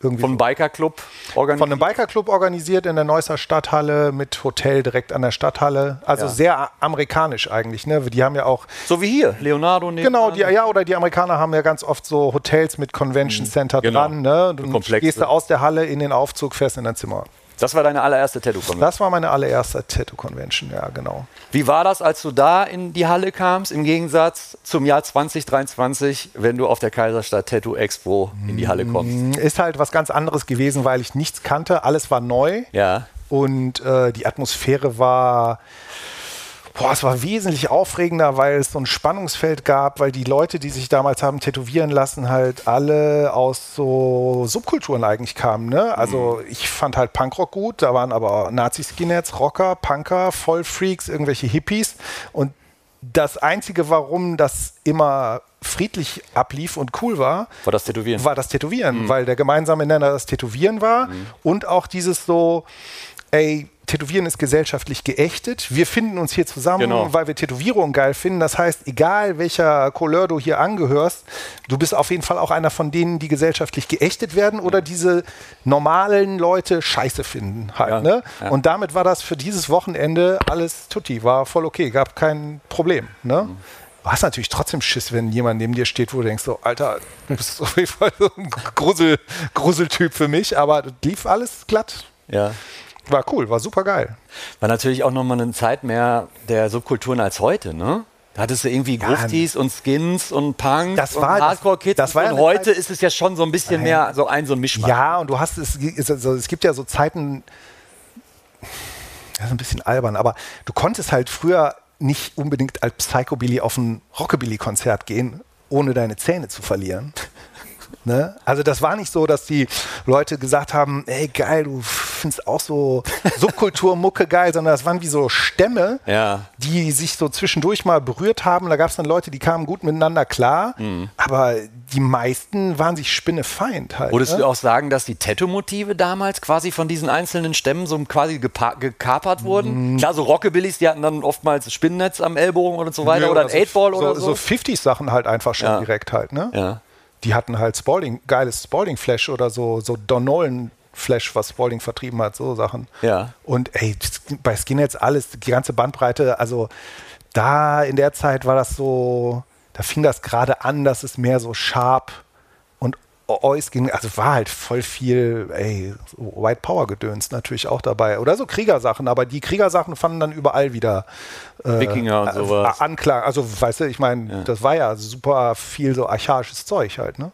Irgendwie Vom so. Biker Club organisiert. Von einem Bikerclub organisiert in der Neusser Stadthalle mit Hotel direkt an der Stadthalle. Also Ja. sehr amerikanisch eigentlich. Ne? Die haben ja auch, so wie hier, Leonardo nebenan. genau, die, ja, oder die Amerikaner haben ja ganz oft so Hotels mit Convention Center Genau. dran. Ne? Du Komplexe. gehst du aus der Halle in den Aufzug, fährst in dein Zimmer. Das war deine allererste Tattoo-Convention. Das war meine allererste Tattoo-Convention, ja, genau. Wie war das, als du da in die Halle kamst, im Gegensatz zum Jahr 2023, wenn du auf der Kaiserstadt Tattoo Expo in die Halle kommst? Ist halt was ganz anderes gewesen, weil ich nichts kannte. Alles war neu. Ja. Und äh, die Atmosphäre war, boah, es war wesentlich aufregender, weil es so ein Spannungsfeld gab, weil die Leute, die sich damals haben tätowieren lassen, halt alle aus so Subkulturen eigentlich kamen. Ne? Also ich fand halt Punkrock gut, da waren aber Nazi-Skinheads, Rocker, Punker, Vollfreaks, irgendwelche Hippies und das Einzige, warum das immer friedlich ablief und cool war, War das Tätowieren? war das Tätowieren, weil der gemeinsame Nenner das Tätowieren war und auch dieses so, ey, Tätowieren ist gesellschaftlich geächtet. Wir finden uns hier zusammen, Genau. weil wir Tätowierungen geil finden. Das heißt, egal welcher Couleur du hier angehörst, du bist auf jeden Fall auch einer von denen, die gesellschaftlich geächtet werden oder diese normalen Leute scheiße finden halt. Ja, Ne? ja. Und damit war das für dieses Wochenende alles tutti, war voll okay, gab kein Problem. Ne? Mhm. Du hast natürlich trotzdem Schiss, wenn jemand neben dir steht, wo du denkst, so, Alter, du bist auf jeden Fall so ein Grusel, Gruseltyp für mich, aber das lief alles glatt. Ja. War cool, war super geil. War natürlich auch nochmal eine Zeit mehr der Subkulturen als heute, ne? Da hattest du irgendwie Ja, Gruftis und Skins und Punks Das und war- das- Hardcore-Kids. das war ja und eine heute Zeit- ist es ja schon so ein bisschen mehr so ein so ein Mischmasch. Ja, und du hast es, es, also es gibt ja so Zeiten, das ist ein bisschen albern, aber du konntest halt früher nicht unbedingt als Psychobilly auf ein Rockabilly-Konzert gehen, ohne deine Zähne zu verlieren. Ne? Also das war nicht so, dass die Leute gesagt haben, ey geil, du findest auch so Subkulturmucke geil, sondern das waren wie so Stämme, Ja. die sich so zwischendurch mal berührt haben. Da gab es dann Leute, die kamen gut miteinander klar, Mhm. aber die meisten waren sich spinnefeind halt. Würdest ne? du auch sagen, dass die Tattoo-Motive damals quasi von diesen einzelnen Stämmen so quasi gekapert wurden? Mhm. Klar, so Rockabillys, die hatten dann oftmals Spinnennetz am Ellbogen und so weiter Ja, oder ein so- Eightball oder so. So 50s-Sachen halt einfach schon Ja. direkt halt, ne? Ja. Die hatten halt Spalding, geiles Spalding-Flash oder so, so Don Nolan-Flash, was Spalding vertrieben hat, so Sachen. Ja. Und ey, bei Skinheads alles, die ganze Bandbreite, also da in der Zeit war das so, da fing das gerade an, dass es mehr so sharp Ois ging, also war halt voll viel, ey, so White Power Gedöns natürlich auch dabei. Oder so Kriegersachen, aber die Kriegersachen fanden dann überall wieder äh, Wikinger und äh, sowas. Anklang. Also, weißt du, ich meine, das war ja super viel so archaisches Zeug halt, ne?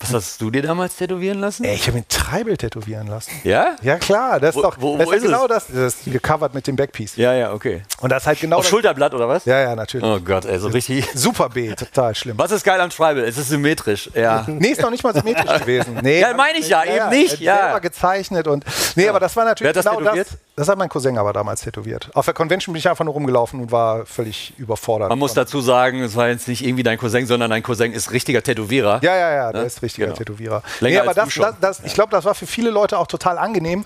Was hast du dir damals tätowieren lassen? Ey, ich habe mir ein Treibel tätowieren lassen. Ja? Ja, klar, das ist Wo- doch wo- das wo ist ist ja genau es? das. Das ist gecovert mit dem Backpiece. Ja, ja, okay. Und das ist halt genau Auf das. Schulterblatt oder was? Ja, ja, natürlich. Oh Gott, ey, so richtig. Super B, total schlimm. Was ist geil am Tribal? Es ist symmetrisch. Ja. Nee, ist noch nicht mal symmetrisch gewesen. Nee, Ja, meine ich ja, eben nicht, ja. Selber gezeichnet und. Nee, aber das war natürlich Wer hat das genau tätowiert? das. Das hat mein Cousin aber damals tätowiert. Auf der Convention bin ich einfach nur rumgelaufen und war völlig überfordert. Man muss dazu sagen, es war jetzt nicht irgendwie dein Cousin, sondern dein Cousin ist richtiger Tätowierer. Ja, ja, ja, der ist richtiger Genau. Tätowierer. Länger nee, aber das, das, das, ich glaube, das war für viele Leute auch total angenehm,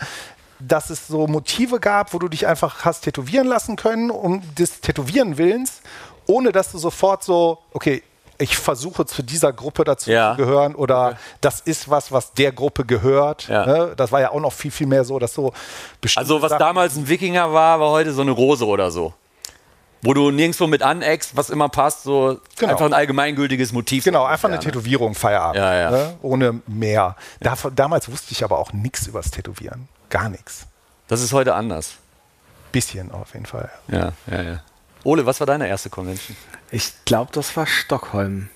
dass es so Motive gab, wo du dich einfach hast tätowieren lassen können, um des Tätowieren willens, ohne dass du sofort so, okay, ich versuche zu dieser Gruppe dazu Ja. zu gehören oder das ist was, was der Gruppe gehört. Ja. Ne? Das war ja auch noch viel, viel mehr so, dass so Also was Sachen- damals ein Wikinger war, war heute so eine Rose oder so. Wo du nirgendwo mit aneckst, was immer passt, so Genau. einfach ein allgemeingültiges Motiv. Genau, einfach eine Ja, ne? Tätowierung, Feierabend. Ja, ja. Ne? Ohne mehr. Dav- damals wusste ich aber auch nichts übers Tätowieren. Gar nichts. Das ist heute anders. Bisschen auf jeden Fall. Ja, ja, ja. Ole, was war deine erste Convention? Ich glaube, das war Stockholm.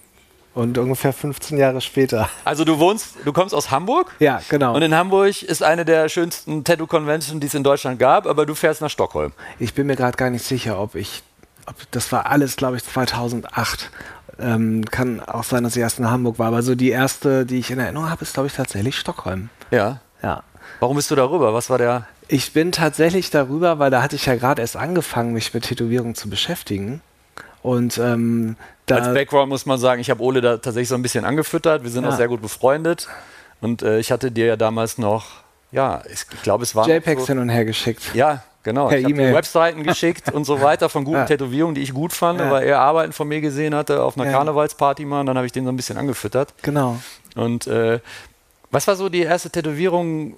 Und ungefähr 15 Jahre später. Also du wohnst, du kommst aus Hamburg Ja, genau. und in Hamburg ist eine der schönsten Tattoo-Conventions, die es in Deutschland gab, aber du fährst nach Stockholm. Ich bin mir gerade gar nicht sicher, ob ich, das war alles, glaube ich, 2008. Ähm, kann auch sein, dass ich erst in Hamburg war, aber so die erste, die ich in Erinnerung habe, ist, glaube ich, tatsächlich Stockholm. Ja. Ja. Warum bist du darüber? Was war der? Ich bin tatsächlich darüber, weil da hatte ich ja gerade erst angefangen, mich mit Tätowierung zu beschäftigen. Und ähm. Als Background muss man sagen, ich habe Ole da tatsächlich so ein bisschen angefüttert. Wir sind Ja. auch sehr gut befreundet. Und äh, ich hatte dir ja damals noch, ja, ich, ich glaube, es war. JPEGs so, hin und her geschickt. ja, genau. Per ich habe E-Mail. Webseiten geschickt und so weiter von guten Ja. Tätowierungen, die ich gut fand, Ja. weil er Arbeiten von mir gesehen hatte auf einer Ja. Karnevalsparty mal. Und dann habe ich den so ein bisschen angefüttert. Genau. Und äh, was war so die erste Tätowierung,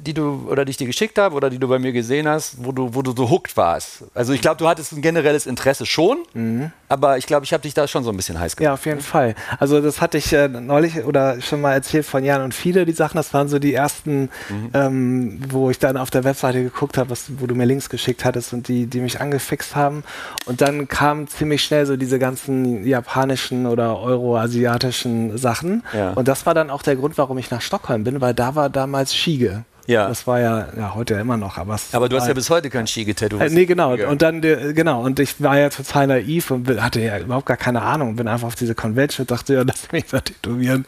die du oder die ich dir geschickt habe oder die du bei mir gesehen hast, wo du, wo du so hooked warst? Also ich glaube, du hattest ein generelles Interesse schon, aber ich glaube, ich habe dich da schon so ein bisschen heiß gemacht. Ja, auf jeden Fall. Also das hatte ich äh, neulich oder schon mal erzählt von Jan und viele, die Sachen, das waren so die ersten, ähm, wo ich dann auf der Webseite geguckt habe, wo du mir Links geschickt hattest und die, die mich angefixt haben. Und dann kamen ziemlich schnell so diese ganzen japanischen oder euroasiatischen Sachen. Ja. Und das war dann auch der Grund, warum ich nach Stockholm bin, weil da war damals Shige. Ja. Das war ja, ja heute ja immer noch, aber Aber du hast ja bis heute kein Ski getätowiert. äh, nee, genau. Und dann, äh, genau. Und ich war ja total naiv und hatte ja überhaupt gar keine Ahnung. Bin einfach auf diese Convention und dachte, ja, lass mich da tätowieren.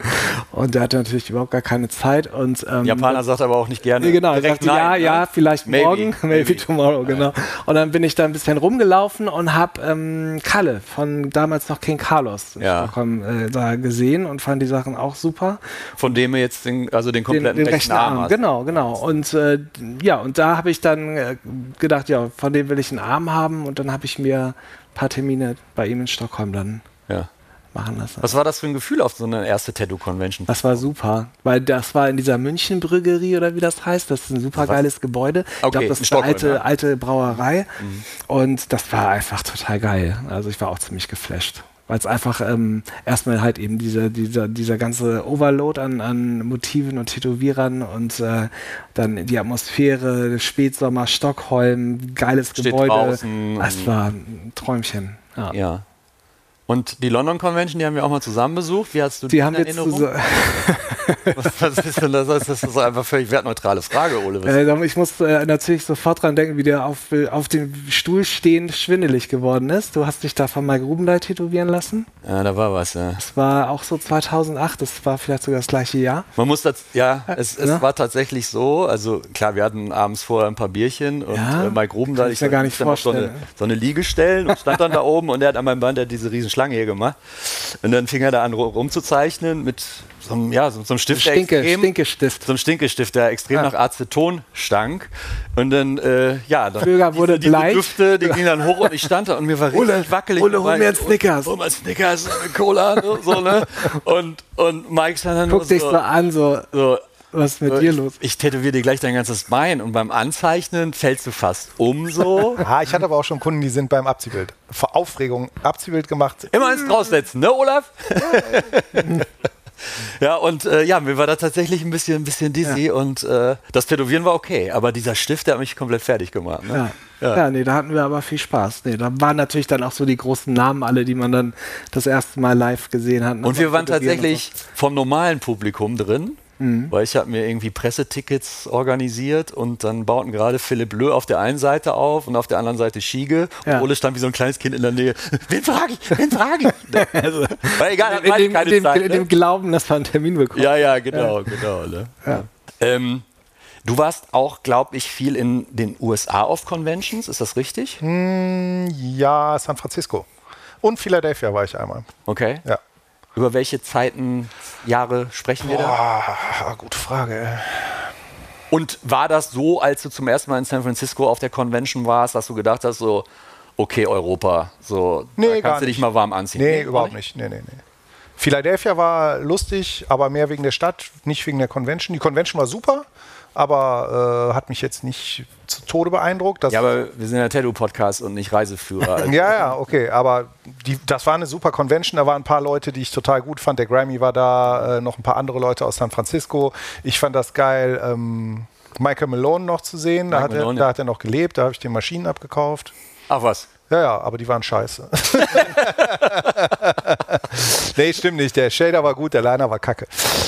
Und der hatte natürlich überhaupt gar keine Zeit. Und, ähm, Japaner sagt aber auch nicht gerne. Nee, genau, sagte, ja, nein, ja, ne? vielleicht Maybe, morgen, maybe, maybe. tomorrow, genau. Und dann bin ich da ein bisschen rumgelaufen und habe ähm, Kalle von damals noch King Carlos Ja. Stockholm äh, da gesehen und fand die Sachen auch super. Von dem er jetzt den, also den Den, kompletten den rechten Arm, hast. genau, genau. Und äh, ja, und da habe ich dann äh, gedacht, ja, von dem will ich einen Arm haben und dann habe ich mir ein paar Termine bei ihm in Stockholm dann Ja. machen lassen. Was war das für ein Gefühl auf so eine erste Tattoo-Convention? Das war super, weil das war in dieser Münchenbrüggerie oder wie das heißt. Das ist ein super geiles Gebäude. ich Okay, glaube, das ist eine alte, ja. alte Brauerei. Und das war einfach total geil. Also ich war auch ziemlich geflasht. Weil es einfach ähm, erstmal halt eben diese, dieser, dieser ganze Overload an, an Motiven und Tätowierern und äh, dann die Atmosphäre, Spätsommer, Stockholm, geiles Steht Gebäude. draußen Das und- war ein Träumchen. Ja. Ja. Und die London Convention, die haben wir auch mal zusammen besucht. Wie hast du Die haben in Erinnerung? was, was ist denn das? Das ist einfach völlig wertneutrale Frage, Ole. Äh, ich muss äh, natürlich sofort dran denken, wie der auf, auf dem Stuhl stehend schwindelig geworden ist. Du hast dich da von Mike Rubendey tätowieren lassen. Ja, da war was, ja. Das war auch so 2008, das war vielleicht sogar das gleiche Jahr. Man muss das, ja, es, es ne? war tatsächlich so, also klar, wir hatten abends vorher ein paar Bierchen und Ja, äh, Mike Ruben da, kann ich mir gar nicht auf so eine, vorstellen. so eine Liege stellen und stand dann da oben und er hat an meinem Band diese riesen Schlange hier gemacht und dann fing er da an ru- rumzuzeichnen mit so einem, ja, so, so einem Stift, Stinke, extrem- Stinkestift. so einem Stinkestift, der extrem Ja. nach Aceton stank. Und dann, äh, ja, dann Flöger wurde diese, diese Düfte, die gingen dann hoch und ich stand da und mir war richtig Ole, wackelig. Ole, hol mir einen Snickers. Hol mir einen Snickers, eine Cola, ne, so, ne? Und, und Mike stand dann Guck dich so an, so, so, was ist mit äh, dir ich, los? Ich tätowiere dir gleich dein ganzes Bein und beim Anzeichnen fällst du fast um so. Ah, ich hatte aber auch schon Kunden, die sind beim Abziehbild. Vor Aufregung Abziehbild gemacht. Immer eins draufsetzen, ne, Olaf? Ja, und äh, ja, mir war da tatsächlich ein bisschen, ein bisschen dizzy und äh, das Tätowieren war okay, aber dieser Stift, der hat mich komplett fertig gemacht. Ne? Ja. Ja. nee, da hatten wir aber viel Spaß. Nee, da waren natürlich dann auch so die großen Namen alle, die man dann das erste Mal live gesehen hat. Und wir waren tatsächlich vom normalen Publikum drin. Mhm. Weil ich habe mir irgendwie Pressetickets organisiert und dann bauten gerade Philipp Löh auf der einen Seite auf und auf der anderen Seite Schiege. Und Ole stand wie so ein kleines Kind in der Nähe. Wen frage ich? Wen frage ich? also, War egal, in, dem, keine in, dem, Zeit, in ne? dem Glauben, dass wir einen Termin bekommen. Ja, ja, genau, genau. Ne? Ja. Ähm, Du warst auch, glaube ich, viel in den USA auf Conventions, ist das richtig? Mm, ja, San Francisco. Und Philadelphia war ich einmal. Okay. Ja. Über welche Zeiten, Jahre sprechen wir Boah, da? Gute Frage. Und war das so, als du zum ersten Mal in San Francisco auf der Convention warst, dass du gedacht hast, so, okay, Europa, so, nee, kannst du dich mal warm anziehen? Nee, nee überhaupt nicht. nicht. Nee, nee, nee. Philadelphia war lustig, aber mehr wegen der Stadt, nicht wegen der Convention. Die Convention war super aber äh, hat mich jetzt nicht zu Tode beeindruckt. ja, aber wir sind ja Tattoo-Podcast und nicht Reiseführer. Also. ja, ja, okay, aber die, das war eine super Convention. Da waren ein paar Leute, die ich total gut fand. Der Grammy war da, äh, noch ein paar andere Leute aus San Francisco. Ich fand das geil, ähm, Michael Malone noch zu sehen. Da hat, er, da hat er noch gelebt, da habe ich die Maschinen abgekauft. Ach was. Ja, ja, aber die waren scheiße. nee, stimmt nicht. Der Shader war gut, der Liner war kacke.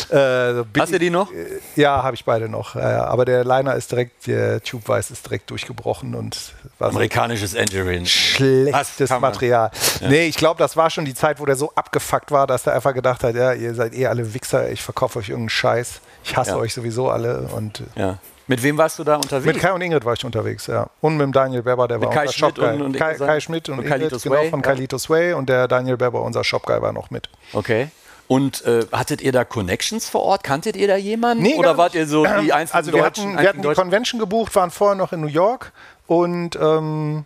Äh, Hast du die noch? Äh, ja, habe ich beide noch. Äh, aber der Liner ist direkt, der Tube Weiß ist direkt durchgebrochen und war Amerikanisches so Engineering. Schlechtes Material. Ja. Nee, ich glaube, das war schon die Zeit, wo der so abgefuckt war, dass er einfach gedacht hat, ja, ihr seid eh alle Wichser, ich verkaufe euch irgendeinen Scheiß. Ich hasse ja. euch sowieso alle und ja. Mit wem warst du da unterwegs? Mit Kai und Ingrid war ich unterwegs, ja. Und mit dem Daniel Berber, der mit war Kai unser Schmidt Shopguy. Und, und Kai, Kai, Schmidt und, und Ingrid, genau, Way, von ja. Kalitos Way und der Daniel Berber, unser Shopguy, war noch mit. Okay. Und äh, hattet ihr da Connections vor Ort? Kanntet ihr da jemanden? Nee, Oder wart ihr so die einzelnen Also wir Deutschen, hatten, wir hatten die Convention gebucht, waren vorher noch in New York und ähm,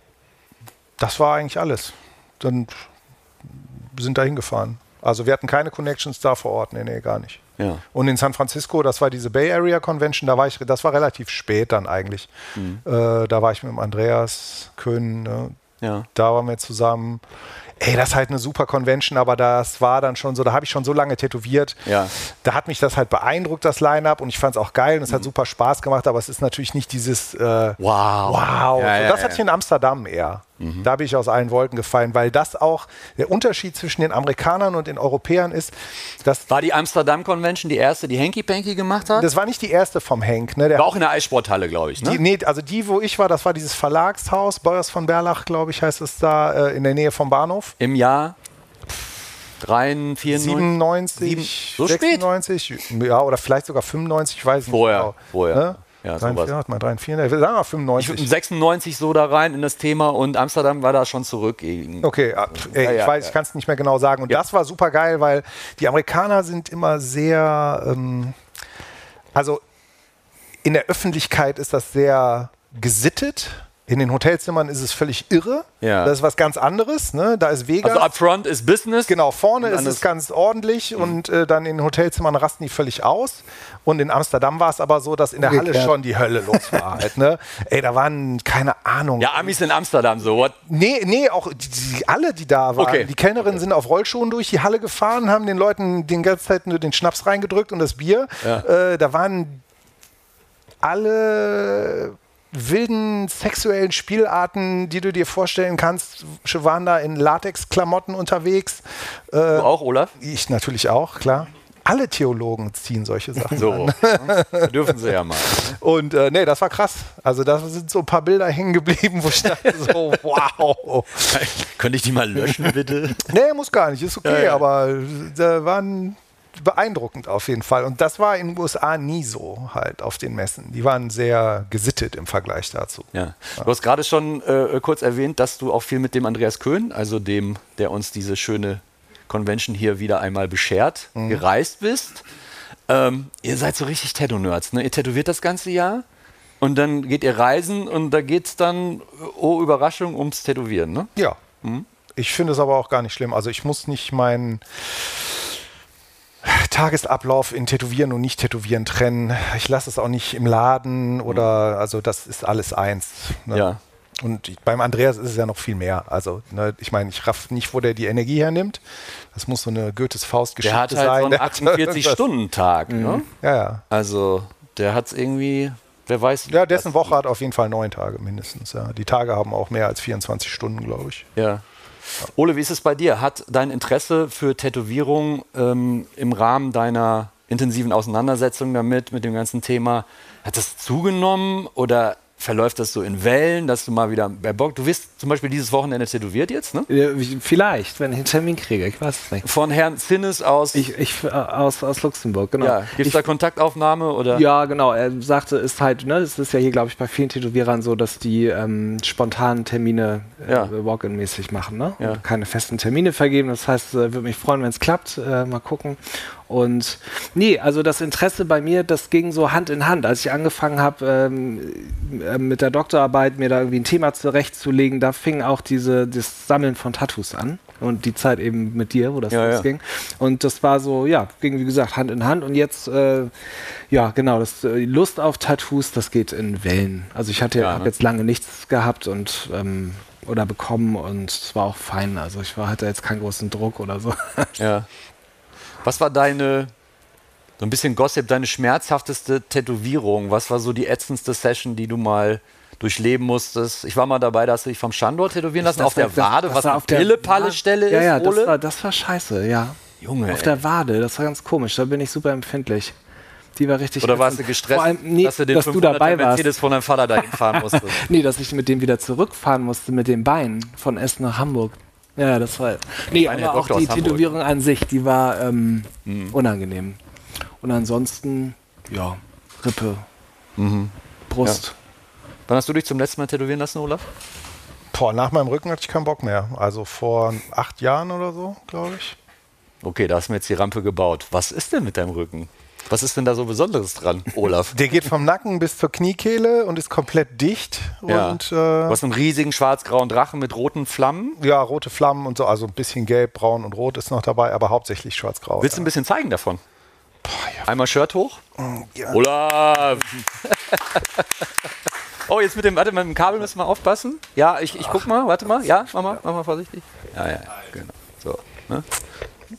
das war eigentlich alles. Dann sind da hingefahren. Also wir hatten keine Connections da vor Ort, nee, nee, gar nicht. Ja. Und in San Francisco, das war diese Bay Area Convention, da war ich, das war relativ spät dann eigentlich. Mhm. Äh, da war ich mit dem Andreas Köhn, ne? ja. da waren wir zusammen. Ey, das ist halt eine super Convention, aber das war dann schon so, da habe ich schon so lange tätowiert. Ja. Da hat mich das halt beeindruckt, das Line-Up, und ich fand es auch geil und es mhm. hat super Spaß gemacht, aber es ist natürlich nicht dieses äh, Wow. Wow. So, das hatte ich in Amsterdam eher. Mhm. Da bin ich aus allen Wolken gefallen, weil das auch der Unterschied zwischen den Amerikanern und den Europäern ist. Dass war die Amsterdam Convention die erste, die Hanky Panky gemacht hat? Das war nicht die erste vom Hank. Ne? Der war auch in der Eissporthalle, glaube ich. Ne? Die, nee, also die, wo ich war, das war dieses Verlagshaus, Beuers von Berlach, glaube ich, heißt es da, äh, in der Nähe vom Bahnhof. Im Jahr 93, 97, so 96, spät? ja, oder vielleicht sogar 95, ich weiß nicht vorher, genau. Vorher, ne? Ja, 43, mal 43, sagen wir 95. Ich 96 so da rein in das Thema und Amsterdam war da schon zurück. Okay, ab, ey, ja, ich weiß, ja. ich kann es nicht mehr genau sagen. Und das war super geil, weil die Amerikaner sind immer sehr, ähm, also in der Öffentlichkeit ist das sehr gesittet in den Hotelzimmern ist es völlig irre. Ja. Das ist was ganz anderes. Ne? Da ist Vegas. Also upfront ist Business. Genau, vorne ist es ganz ordentlich mhm. und äh, dann in den Hotelzimmern rasten die völlig aus. Und in Amsterdam war es aber so, dass in der Halle schon die Hölle los war. halt, ne? Ey, da waren, keine Ahnung. Ja, Amis in Amsterdam so. What? Nee, nee, auch die, die, alle, die da waren. Okay. Die Kellnerinnen okay. sind auf Rollschuhen durch die Halle gefahren, haben den Leuten die ganze Zeit nur den Schnaps reingedrückt und das Bier. Ja. Äh, da waren alle wilden sexuellen Spielarten, die du dir vorstellen kannst, waren da in Latex-Klamotten unterwegs. Äh, du auch, Olaf? Ich natürlich auch, klar. Alle Theologen ziehen solche Sachen so. an. dürfen sie ja mal. Und äh, nee, das war krass. Also da sind so ein paar Bilder hängen geblieben, wo ich dachte so, wow. Könnte ich die mal löschen, bitte? Nee, muss gar nicht, ist okay, ja, ja. aber da waren beeindruckend auf jeden Fall. Und das war in den USA nie so halt auf den Messen. Die waren sehr gesittet im Vergleich dazu. Ja. Du hast gerade schon äh, kurz erwähnt, dass du auch viel mit dem Andreas Köhn, also dem, der uns diese schöne Convention hier wieder einmal beschert, mhm. gereist bist. Ähm, ihr seid so richtig Tattoo-Nerds, ne? Ihr tätowiert das ganze Jahr und dann geht ihr reisen und da geht es dann, oh Überraschung, ums Tätowieren, ne? Ja. Mhm. Ich finde es aber auch gar nicht schlimm. Also ich muss nicht meinen Tagesablauf in Tätowieren und Nicht-Tätowieren trennen. Ich lasse es auch nicht im Laden oder, also das ist alles eins. Ne? Ja. Und ich, beim Andreas ist es ja noch viel mehr. Also, ne, ich meine, ich raff nicht, wo der die Energie hernimmt. Das muss so eine Goethes Faust-Geschichte Der hat halt sein. so einen Der hat irgendwas- 48-Stunden-Tag. Ne? Ja, ja. Also, der hat es irgendwie, wer weiß. Ja, dessen Woche hat auf jeden Fall neun Tage mindestens. Ja. Die Tage haben auch mehr als 24 Stunden, glaube ich. Ja. Ole, wie ist es bei dir? Hat dein Interesse für Tätowierung ähm, im Rahmen deiner intensiven Auseinandersetzung damit, mit dem ganzen Thema, hat das zugenommen oder verläuft das so in Wellen, dass du mal wieder bei Bock, du wirst zum Beispiel dieses Wochenende tätowiert jetzt, ne? Ja, Vielleicht, wenn ich einen Termin kriege, ich weiß es nicht. Von Herrn Zinnes aus, Ich, ich, äh, aus, aus Luxemburg, genau. ja, gibt es da Kontaktaufnahme oder? Ja, genau. Er sagte, ist halt, ne, es ist ja hier, glaube ich, bei vielen Tätowierern so, dass die ähm, spontanen Termine äh, Ja. Walk-in-mäßig machen, ne? Ja. Keine festen Termine vergeben. Das heißt, äh, würde mich freuen, wenn es klappt. Äh, mal gucken. Und nee, also das Interesse bei mir, das ging so Hand in Hand. Als ich angefangen habe, ähm, äh, mit der Doktorarbeit mir da irgendwie ein Thema zurechtzulegen, da fing auch diese, das Sammeln von Tattoos an. Und die Zeit eben mit dir, wo das Ja, ja. losging. Und das war so, ja, ging wie gesagt Hand in Hand. Und jetzt, äh, ja, genau, das äh, Lust auf Tattoos, das geht in Wellen. Also ich hatte Ja, ne? jetzt lange nichts gehabt und ähm, oder bekommen und es war auch fein. Also ich war, hatte jetzt keinen großen Druck oder so. Ja. Was war deine, so ein bisschen Gossip, deine schmerzhafteste Tätowierung? Was war so die ätzendste Session, die du mal durchleben musstest? Ich war mal dabei, da hast du dich vom Standort tätowieren lassen, auf der das- Wade, das was war eine auf der Pille-Palle-Stelle ja, ist, Ja, das Ole? war, das war scheiße, ja. Junge, Auf ey. der Wade, das war ganz komisch. Da bin ich super empfindlich. Die war richtig. Oder warst du gestresst, allem, nee, dass du den dass du 500er dabei warst. Mercedes von deinem Vater dahin fahren musstest? Nee, dass ich mit dem wieder zurückfahren musste mit dem Bein von Essen nach Hamburg. Ja, das war. Nee, Meine aber auch die Hamburg. Tätowierung an sich, die war ähm, Mhm. unangenehm. Und ansonsten, ja, Rippe, Brust. Wann hast du dich zum letzten Mal tätowieren lassen, Olaf? Boah, nach meinem Rücken hatte ich keinen Bock mehr. Also vor acht Jahren oder so, glaube ich. Okay, da hast du mir jetzt die Rampe gebaut. Was ist denn mit deinem Rücken? Was ist denn da so Besonderes dran, Olaf? Der geht vom Nacken bis zur Kniekehle und ist komplett dicht. Ja. Und Du äh, hast einen riesigen schwarz-grauen Drachen mit roten Flammen. ja, rote Flammen und so. Also ein bisschen gelb, braun und rot ist noch dabei, aber hauptsächlich schwarz-grau. Willst du ein bisschen zeigen davon? Einmal Shirt hoch. ja. Olaf! oh, jetzt mit dem, warte, mit dem Kabel müssen wir aufpassen. Ja, ich, ich guck mal, warte mal. Ja, mach mal, mach mal vorsichtig. Ja, ja, genau. So, ne?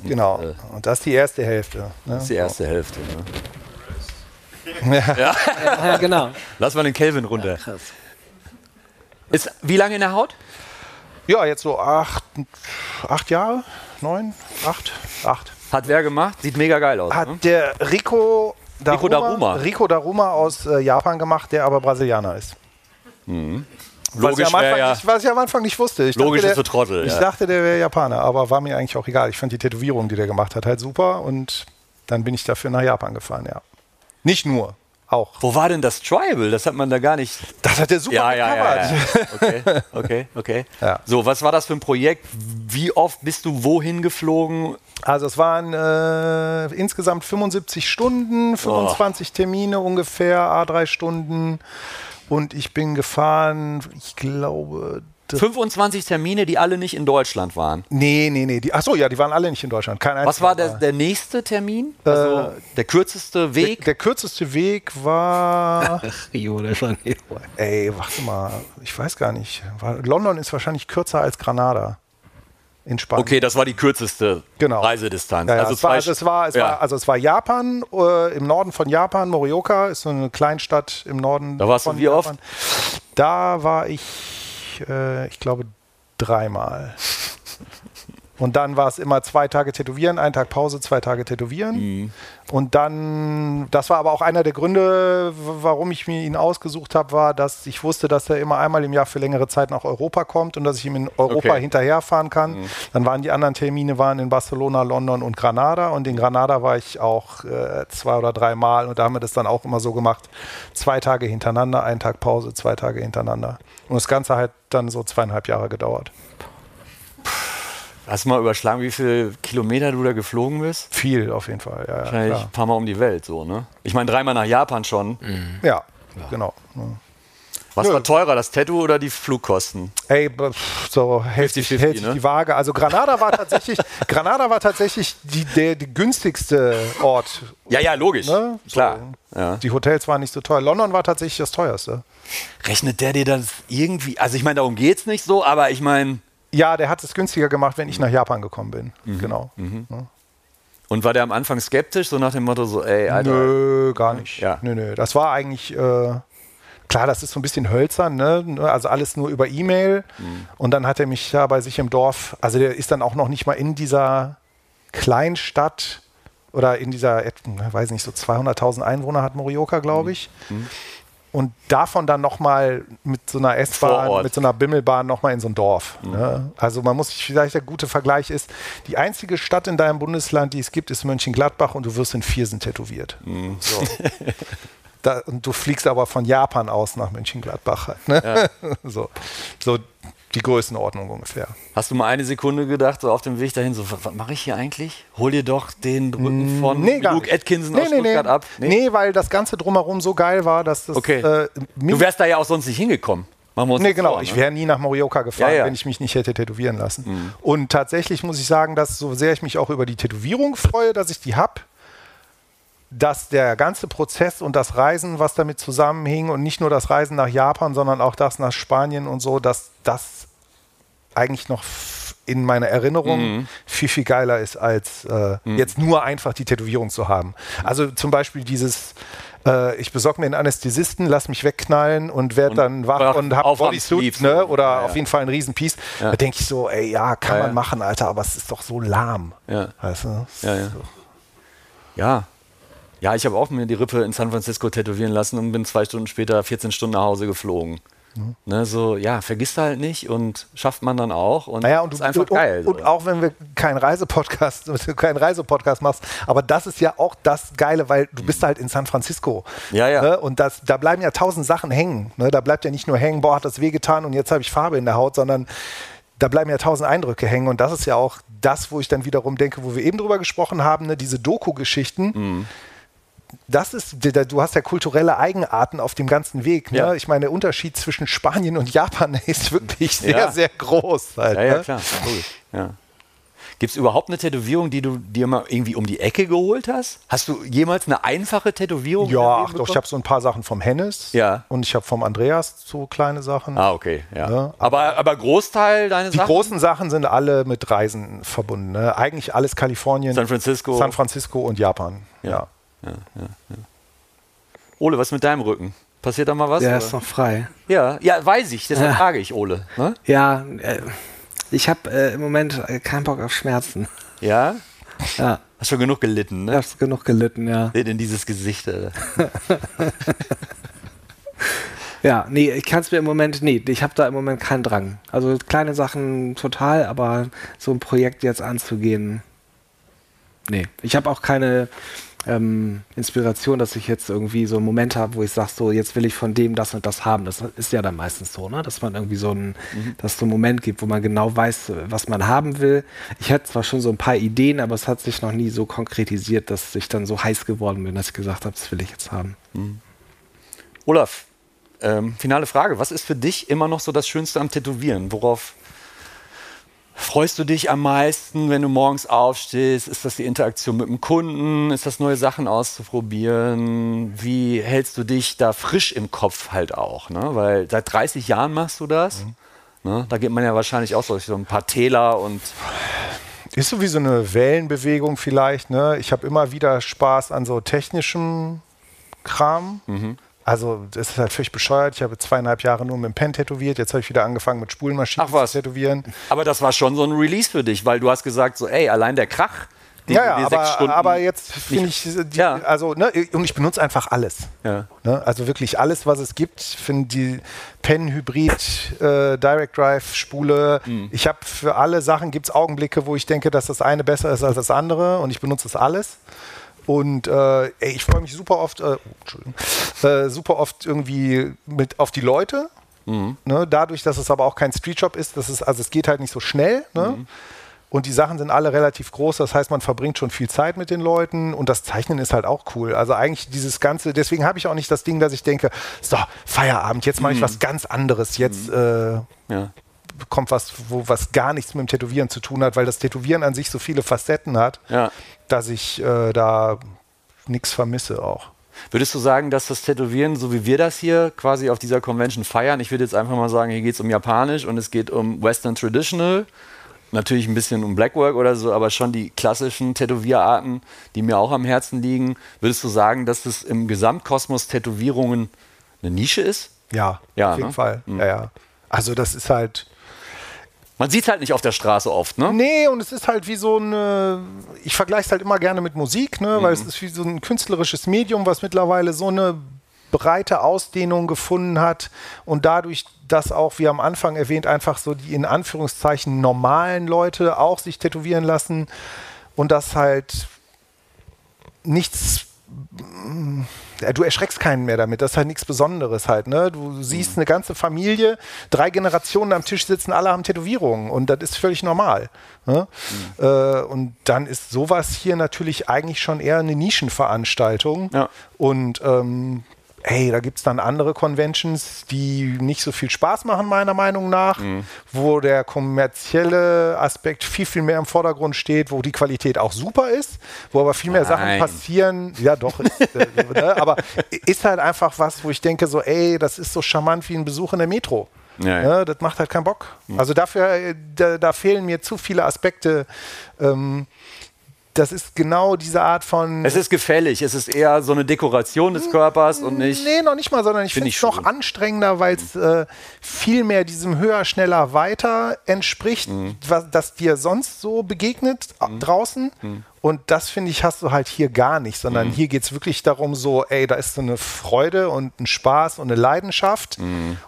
Genau. Und das ist die erste Hälfte. Ne? Das ist die erste Hälfte. Ne? Ja, genau. Lass mal den Kelvin runter. Krass. Ist wie lange in der Haut? Ja, jetzt so acht, acht Jahre, neun, acht, acht. Hat wer gemacht? Sieht mega geil aus. Hat Ne? der Rico Daruma, Rico Daruma. Rico Daruma aus äh, Japan gemacht, der aber Brasilianer ist. Was, ich Anfang ja, nicht, was ich am Anfang nicht wusste. Ich Logisch dachte, ist der, Trottel, Ich ja. dachte, der wäre Japaner, aber war mir eigentlich auch egal. Ich fand die Tätowierung, die der gemacht hat, halt super und dann bin ich dafür nach Japan gefahren, ja. Nicht nur, auch. Wo war denn das Tribal? Das hat man da gar nicht. Das hat der super Ja, ja, ja, gecovert. ja. Okay, okay, okay. So, was war das für ein Projekt? Wie oft bist du wohin geflogen? Also es waren äh, insgesamt 75 Stunden, 25 Termine ungefähr, A3 Stunden. Und ich bin gefahren, ich glaube. d- 25 Termine, die alle nicht in Deutschland waren. Nee, nee, nee. Die, achso, ja, die waren alle nicht in Deutschland. Kein Was war der, der nächste Termin? Also der kürzeste der, Weg? der kürzeste Weg war. Rio de Janeiro. ey, warte mal. Ich weiß gar nicht. War, London ist wahrscheinlich kürzer als Granada. In Spanien. Okay, das war die kürzeste Genau. Reisedistanz. Ja, ja, also, es, war, also, es, war, es, ja. war, also es war Japan, äh, im Norden von Japan, Morioka ist so eine Kleinstadt im Norden. Da warst du von wie oft? Japan. Da war ich, äh, ich glaube, dreimal. Und dann war es immer zwei Tage tätowieren, ein Tag Pause, zwei Tage tätowieren. Mhm. Und dann, das war aber auch einer der Gründe, warum ich mir ihn ausgesucht habe, war, dass ich wusste, dass er immer einmal im Jahr für längere Zeit nach Europa kommt und dass ich ihm in Europa Okay. Mhm. hinterherfahren kann. Dann waren die anderen Termine waren in Barcelona, London und Granada. Und in Granada war ich auch äh, zwei oder drei Mal. Und da haben wir das dann auch immer so gemacht. Zwei Tage hintereinander, ein Tag Pause, zwei Tage hintereinander. Und das Ganze hat dann so zweieinhalb Jahre gedauert. Hast du mal überschlagen, wie viele Kilometer du da geflogen bist? Viel auf jeden Fall. Ja, ja, Wahrscheinlich klar. ein paar Mal um die Welt, so, ne? Ich meine, dreimal nach Japan schon. ja genau. Ja. Was Nö. war teurer, das Tattoo oder die Flugkosten? Ey, so hält sich, 50-50, hält sich ne? die Waage. Also Granada war tatsächlich, Granada war tatsächlich die, der, die günstigste Ort. Ja, ja, logisch. Ne? So. Klar. Ja. Die Hotels waren nicht so teuer. London war tatsächlich das teuerste. Rechnet der dir das irgendwie, also ich meine, darum geht es nicht so, aber ich meine, Ja, der hat es günstiger gemacht, wenn ich nach Japan gekommen bin. Mhm. Genau. und war der am Anfang skeptisch, so nach dem Motto so, ey, Alter, Nö, gar nicht. Ja. Nö, nö. Das war eigentlich, äh, klar, das ist so ein bisschen hölzern, ne? Also alles nur über E-Mail. Mhm. Und dann hat er mich ja bei sich im Dorf, also der ist dann auch noch nicht mal in dieser Kleinstadt oder in dieser, et- weiß nicht, so 200.000 Einwohner hat Morioka, glaube Mhm. Und davon dann nochmal mit so einer S-Bahn, mit so einer Bimmelbahn nochmal in so ein Dorf. Mhm. Ne? Also man muss, vielleicht der gute Vergleich ist, die einzige Stadt in deinem Bundesland, die es gibt, ist Mönchengladbach und du wirst in Viersen tätowiert. Mhm. So. da, und du fliegst aber von Japan aus nach Mönchengladbach. Halt, ne? so. so die Größenordnung ungefähr. hast du mal eine Sekunde gedacht, so auf dem Weg dahin, so, was, mache ich hier eigentlich? Hol dir doch den Rücken von Nee, Luke. Atkinson nee, aus nee, nee. Stuttgart ab? Nee? weil das Ganze drumherum so geil war, dass das Okay. äh, Du wärst da ja auch sonst nicht hingekommen. Machen wir uns Nee, genau. vor, Ich ne? wäre nie nach Morioka gefahren, Ja, ja. wenn ich mich nicht hätte tätowieren lassen. Und tatsächlich muss ich sagen, dass so sehr ich mich auch über die Tätowierung freue, dass ich die habe, dass der ganze Prozess und das Reisen, was damit zusammenhing und nicht nur das Reisen nach Japan, sondern auch das nach Spanien und so, dass das eigentlich noch in meiner Erinnerung viel, viel geiler ist, als äh, jetzt nur einfach die Tätowierung zu haben. Also zum Beispiel dieses, äh, ich besorge mir einen Anästhesisten, lass mich wegknallen und werde dann wach und habe Bodysuit, ne? so. oder Ja, ja. auf jeden Fall ein Riesenpiece. Da denke ich so, ey, ja, kann Ja, man ja. machen, Alter, aber es ist doch so lahm. Ja. Weißt du? Ja, ja. Ja. Ja, ich habe auch mir die Rippe in San Francisco tätowieren lassen und bin zwei Stunden später 14 Stunden nach Hause geflogen. Ne, so, ja, vergisst halt nicht und schafft man dann auch. Und Naja, und, ist du, einfach und, geil. und so. auch wenn wir keinen Reisepodcast, keinen Reisepodcast machst, aber das ist ja auch das Geile, weil du bist halt in San Francisco. Ja, ja. Ne? Und das, da bleiben ja tausend Sachen hängen. Ne? Da bleibt ja nicht nur hängen, boah, hat das wehgetan und jetzt habe ich Farbe in der Haut, sondern da bleiben ja tausend Eindrücke hängen. Und das ist ja auch das, wo ich dann wiederum denke, wo wir eben drüber gesprochen haben, ne? diese Doku-Geschichten. Mhm. Das ist, du hast ja kulturelle Eigenarten auf dem ganzen Weg. Ne? Ja. Ich meine, der Unterschied zwischen Spanien und Japan ist wirklich sehr, Ja. sehr groß. Halt, ja, ja, ne? klar. Logisch. Ja. Gibt es überhaupt eine Tätowierung, die du dir mal irgendwie um die Ecke geholt hast? Hast du jemals eine einfache Tätowierung? Ja, ach doch, ich habe so ein paar Sachen vom Hennes Ja. und ich habe vom Andreas so kleine Sachen. Ah, okay. Ja. Ja. Aber, aber Großteil deiner Die Sachen? großen Sachen sind alle mit Reisen verbunden. Ne? Eigentlich alles Kalifornien, San Francisco. San Francisco und Japan. Ja. Ole, was mit deinem Rücken? Passiert da mal was? Der oder? ist noch frei. ja, ja, weiß ich. Deshalb Ja. frage ich Ole. Ne? Ja, äh, ich habe äh, im Moment äh, keinen Bock auf Schmerzen. Ja? Ja, Hast schon genug gelitten, ne? habe genug gelitten, ja. Seht in dieses Gesicht. Alter. Ja, nee, ich kann es mir im Moment, nee, ich habe da im Moment keinen Drang. Also kleine Sachen total, aber so ein Projekt jetzt anzugehen, nee. Ich habe auch keine ähm, Inspiration, dass ich jetzt irgendwie so einen Moment habe, wo ich sage, so jetzt will ich von dem das und das haben. Das ist ja dann meistens so, ne? dass man irgendwie so einen, dass es so einen Moment gibt, wo man genau weiß, was man haben will. Ich hatte zwar schon so ein paar Ideen, aber es hat sich noch nie so konkretisiert, dass ich dann so heiß geworden bin, dass ich gesagt habe, das will ich jetzt haben. Olaf, ähm, finale Frage. Was ist für dich immer noch so das Schönste am Tätowieren? Worauf freust du dich am meisten, wenn du morgens aufstehst? Ist das die Interaktion mit dem Kunden? Ist das neue Sachen auszuprobieren? Wie hältst du dich da frisch im Kopf halt auch? Ne? Weil seit 30 Jahren machst du das. Ne? Da geht man ja wahrscheinlich auch durch so ein paar Täler und Ist so wie so eine Wellenbewegung vielleicht. Ne? Ich habe immer wieder Spaß an so technischem Kram. Mhm. Also das ist halt völlig bescheuert. Ich habe zweieinhalb Jahre nur mit dem Pen tätowiert. Jetzt habe ich wieder angefangen mit Spulmaschinen Ach was. zu tätowieren. Aber das war schon so ein Release für dich, weil du hast gesagt, so, ey, allein der Krach. den Ja, ja, aber, Stunden aber jetzt finde ich, die, Ja. also, ne, und ich benutze einfach alles. Ja. Ne? Also wirklich alles, was es gibt. Ich finde die Pen Hybrid, äh, Direct Drive, Spule. Mhm. Ich habe für alle Sachen gibt es Augenblicke, wo ich denke, dass das eine besser ist als das andere und ich benutze das alles. Und äh, ey, ich freue mich super oft, äh, oh, äh, super oft irgendwie mit auf die Leute. Mhm. Ne? Dadurch, dass es aber auch kein Streetshop ist, das ist, also es geht halt nicht so schnell. Ne? und die Sachen sind alle relativ groß. Das heißt, man verbringt schon viel Zeit mit den Leuten und das Zeichnen ist halt auch cool. Also eigentlich dieses Ganze, deswegen habe ich auch nicht das Ding, dass ich denke, so, Feierabend, jetzt mache ich was ganz anderes. Jetzt äh, Ja. kommt was, wo was gar nichts mit dem Tätowieren zu tun hat, weil das Tätowieren an sich so viele Facetten hat, Ja. Dass ich äh, da nichts vermisse auch. Würdest du sagen, dass das Tätowieren, so wie wir das hier quasi auf dieser Convention feiern, ich würde jetzt einfach mal sagen, hier geht es um Japanisch und es geht um Western Traditional, natürlich ein bisschen um Blackwork oder so, aber schon die klassischen Tätowierarten, die mir auch am Herzen liegen. Würdest du sagen, dass das im Gesamtkosmos Tätowierungen eine Nische ist? Ja, Ja, auf jeden ne? Fall. Ja, ja. Also das ist halt. Man sieht es halt nicht auf der Straße oft, ne? Nee, und es ist halt wie so eine. Ich vergleiche es halt immer gerne mit Musik, ne? Mhm. weil es ist wie so ein künstlerisches Medium, was mittlerweile so eine breite Ausdehnung gefunden hat und dadurch, dass auch, wie am Anfang erwähnt, einfach so die in Anführungszeichen normalen Leute auch sich tätowieren lassen und das halt nichts du erschreckst keinen mehr damit. Das ist halt nichts Besonderes halt. Ne? Du siehst eine ganze Familie, drei Generationen am Tisch sitzen, alle haben Tätowierungen und das ist völlig normal. Ne? Äh, und dann ist sowas hier natürlich eigentlich schon eher eine Nischenveranstaltung. Ja. Und ähm, hey, da gibt es dann andere Conventions, die nicht so viel Spaß machen, meiner Meinung nach, wo der kommerzielle Aspekt viel, viel mehr im Vordergrund steht, wo die Qualität auch super ist, wo aber viel mehr Sachen Nein. passieren. Ja, doch, ist, äh, ne? aber ist halt einfach was, wo ich denke, so, ey, das ist so charmant wie ein Besuch in der Metro. Ja, ja. Ne? Das macht halt keinen Bock. Also dafür, äh, da, da fehlen mir zu viele Aspekte. Ähm, das ist genau diese Art von. Es ist gefällig, es ist eher so eine Dekoration des Körpers und nicht. Nee, noch nicht mal, sondern ich Find finde es noch anstrengender, weil es äh, viel mehr diesem höher, schneller, weiter entspricht, Mhm. was das dir sonst so begegnet a- draußen. Mhm. Und das finde ich, hast du halt hier gar nicht, sondern hier geht es wirklich darum, so, ey, da ist so eine Freude und ein Spaß und eine Leidenschaft.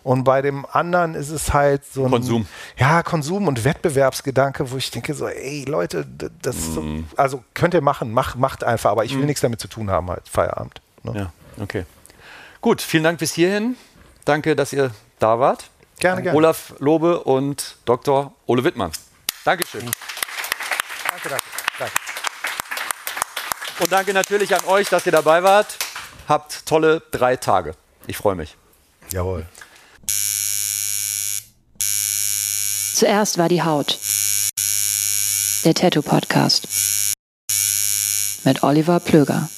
Und bei dem anderen ist es halt so ein Mhm. Konsum. Ja, Konsum und Wettbewerbsgedanke, wo ich denke, so, ey, Leute, das ist so, Mhm. also könnt ihr machen, mach, macht einfach, aber ich will nichts damit zu tun haben, halt, Feierabend. Ne? Ja, okay. Gut, vielen Dank bis hierhin. Danke, dass ihr da wart. Gerne, gerne. Olaf Lobe und Dr. Ole Wittmann. Dankeschön. Danke, danke, danke. Und danke natürlich an euch, dass ihr dabei wart. Habt tolle drei Tage. Ich freue mich. Jawohl. Zuerst war die Haut. Der Tattoo Podcast. Mit Oliver Plöger.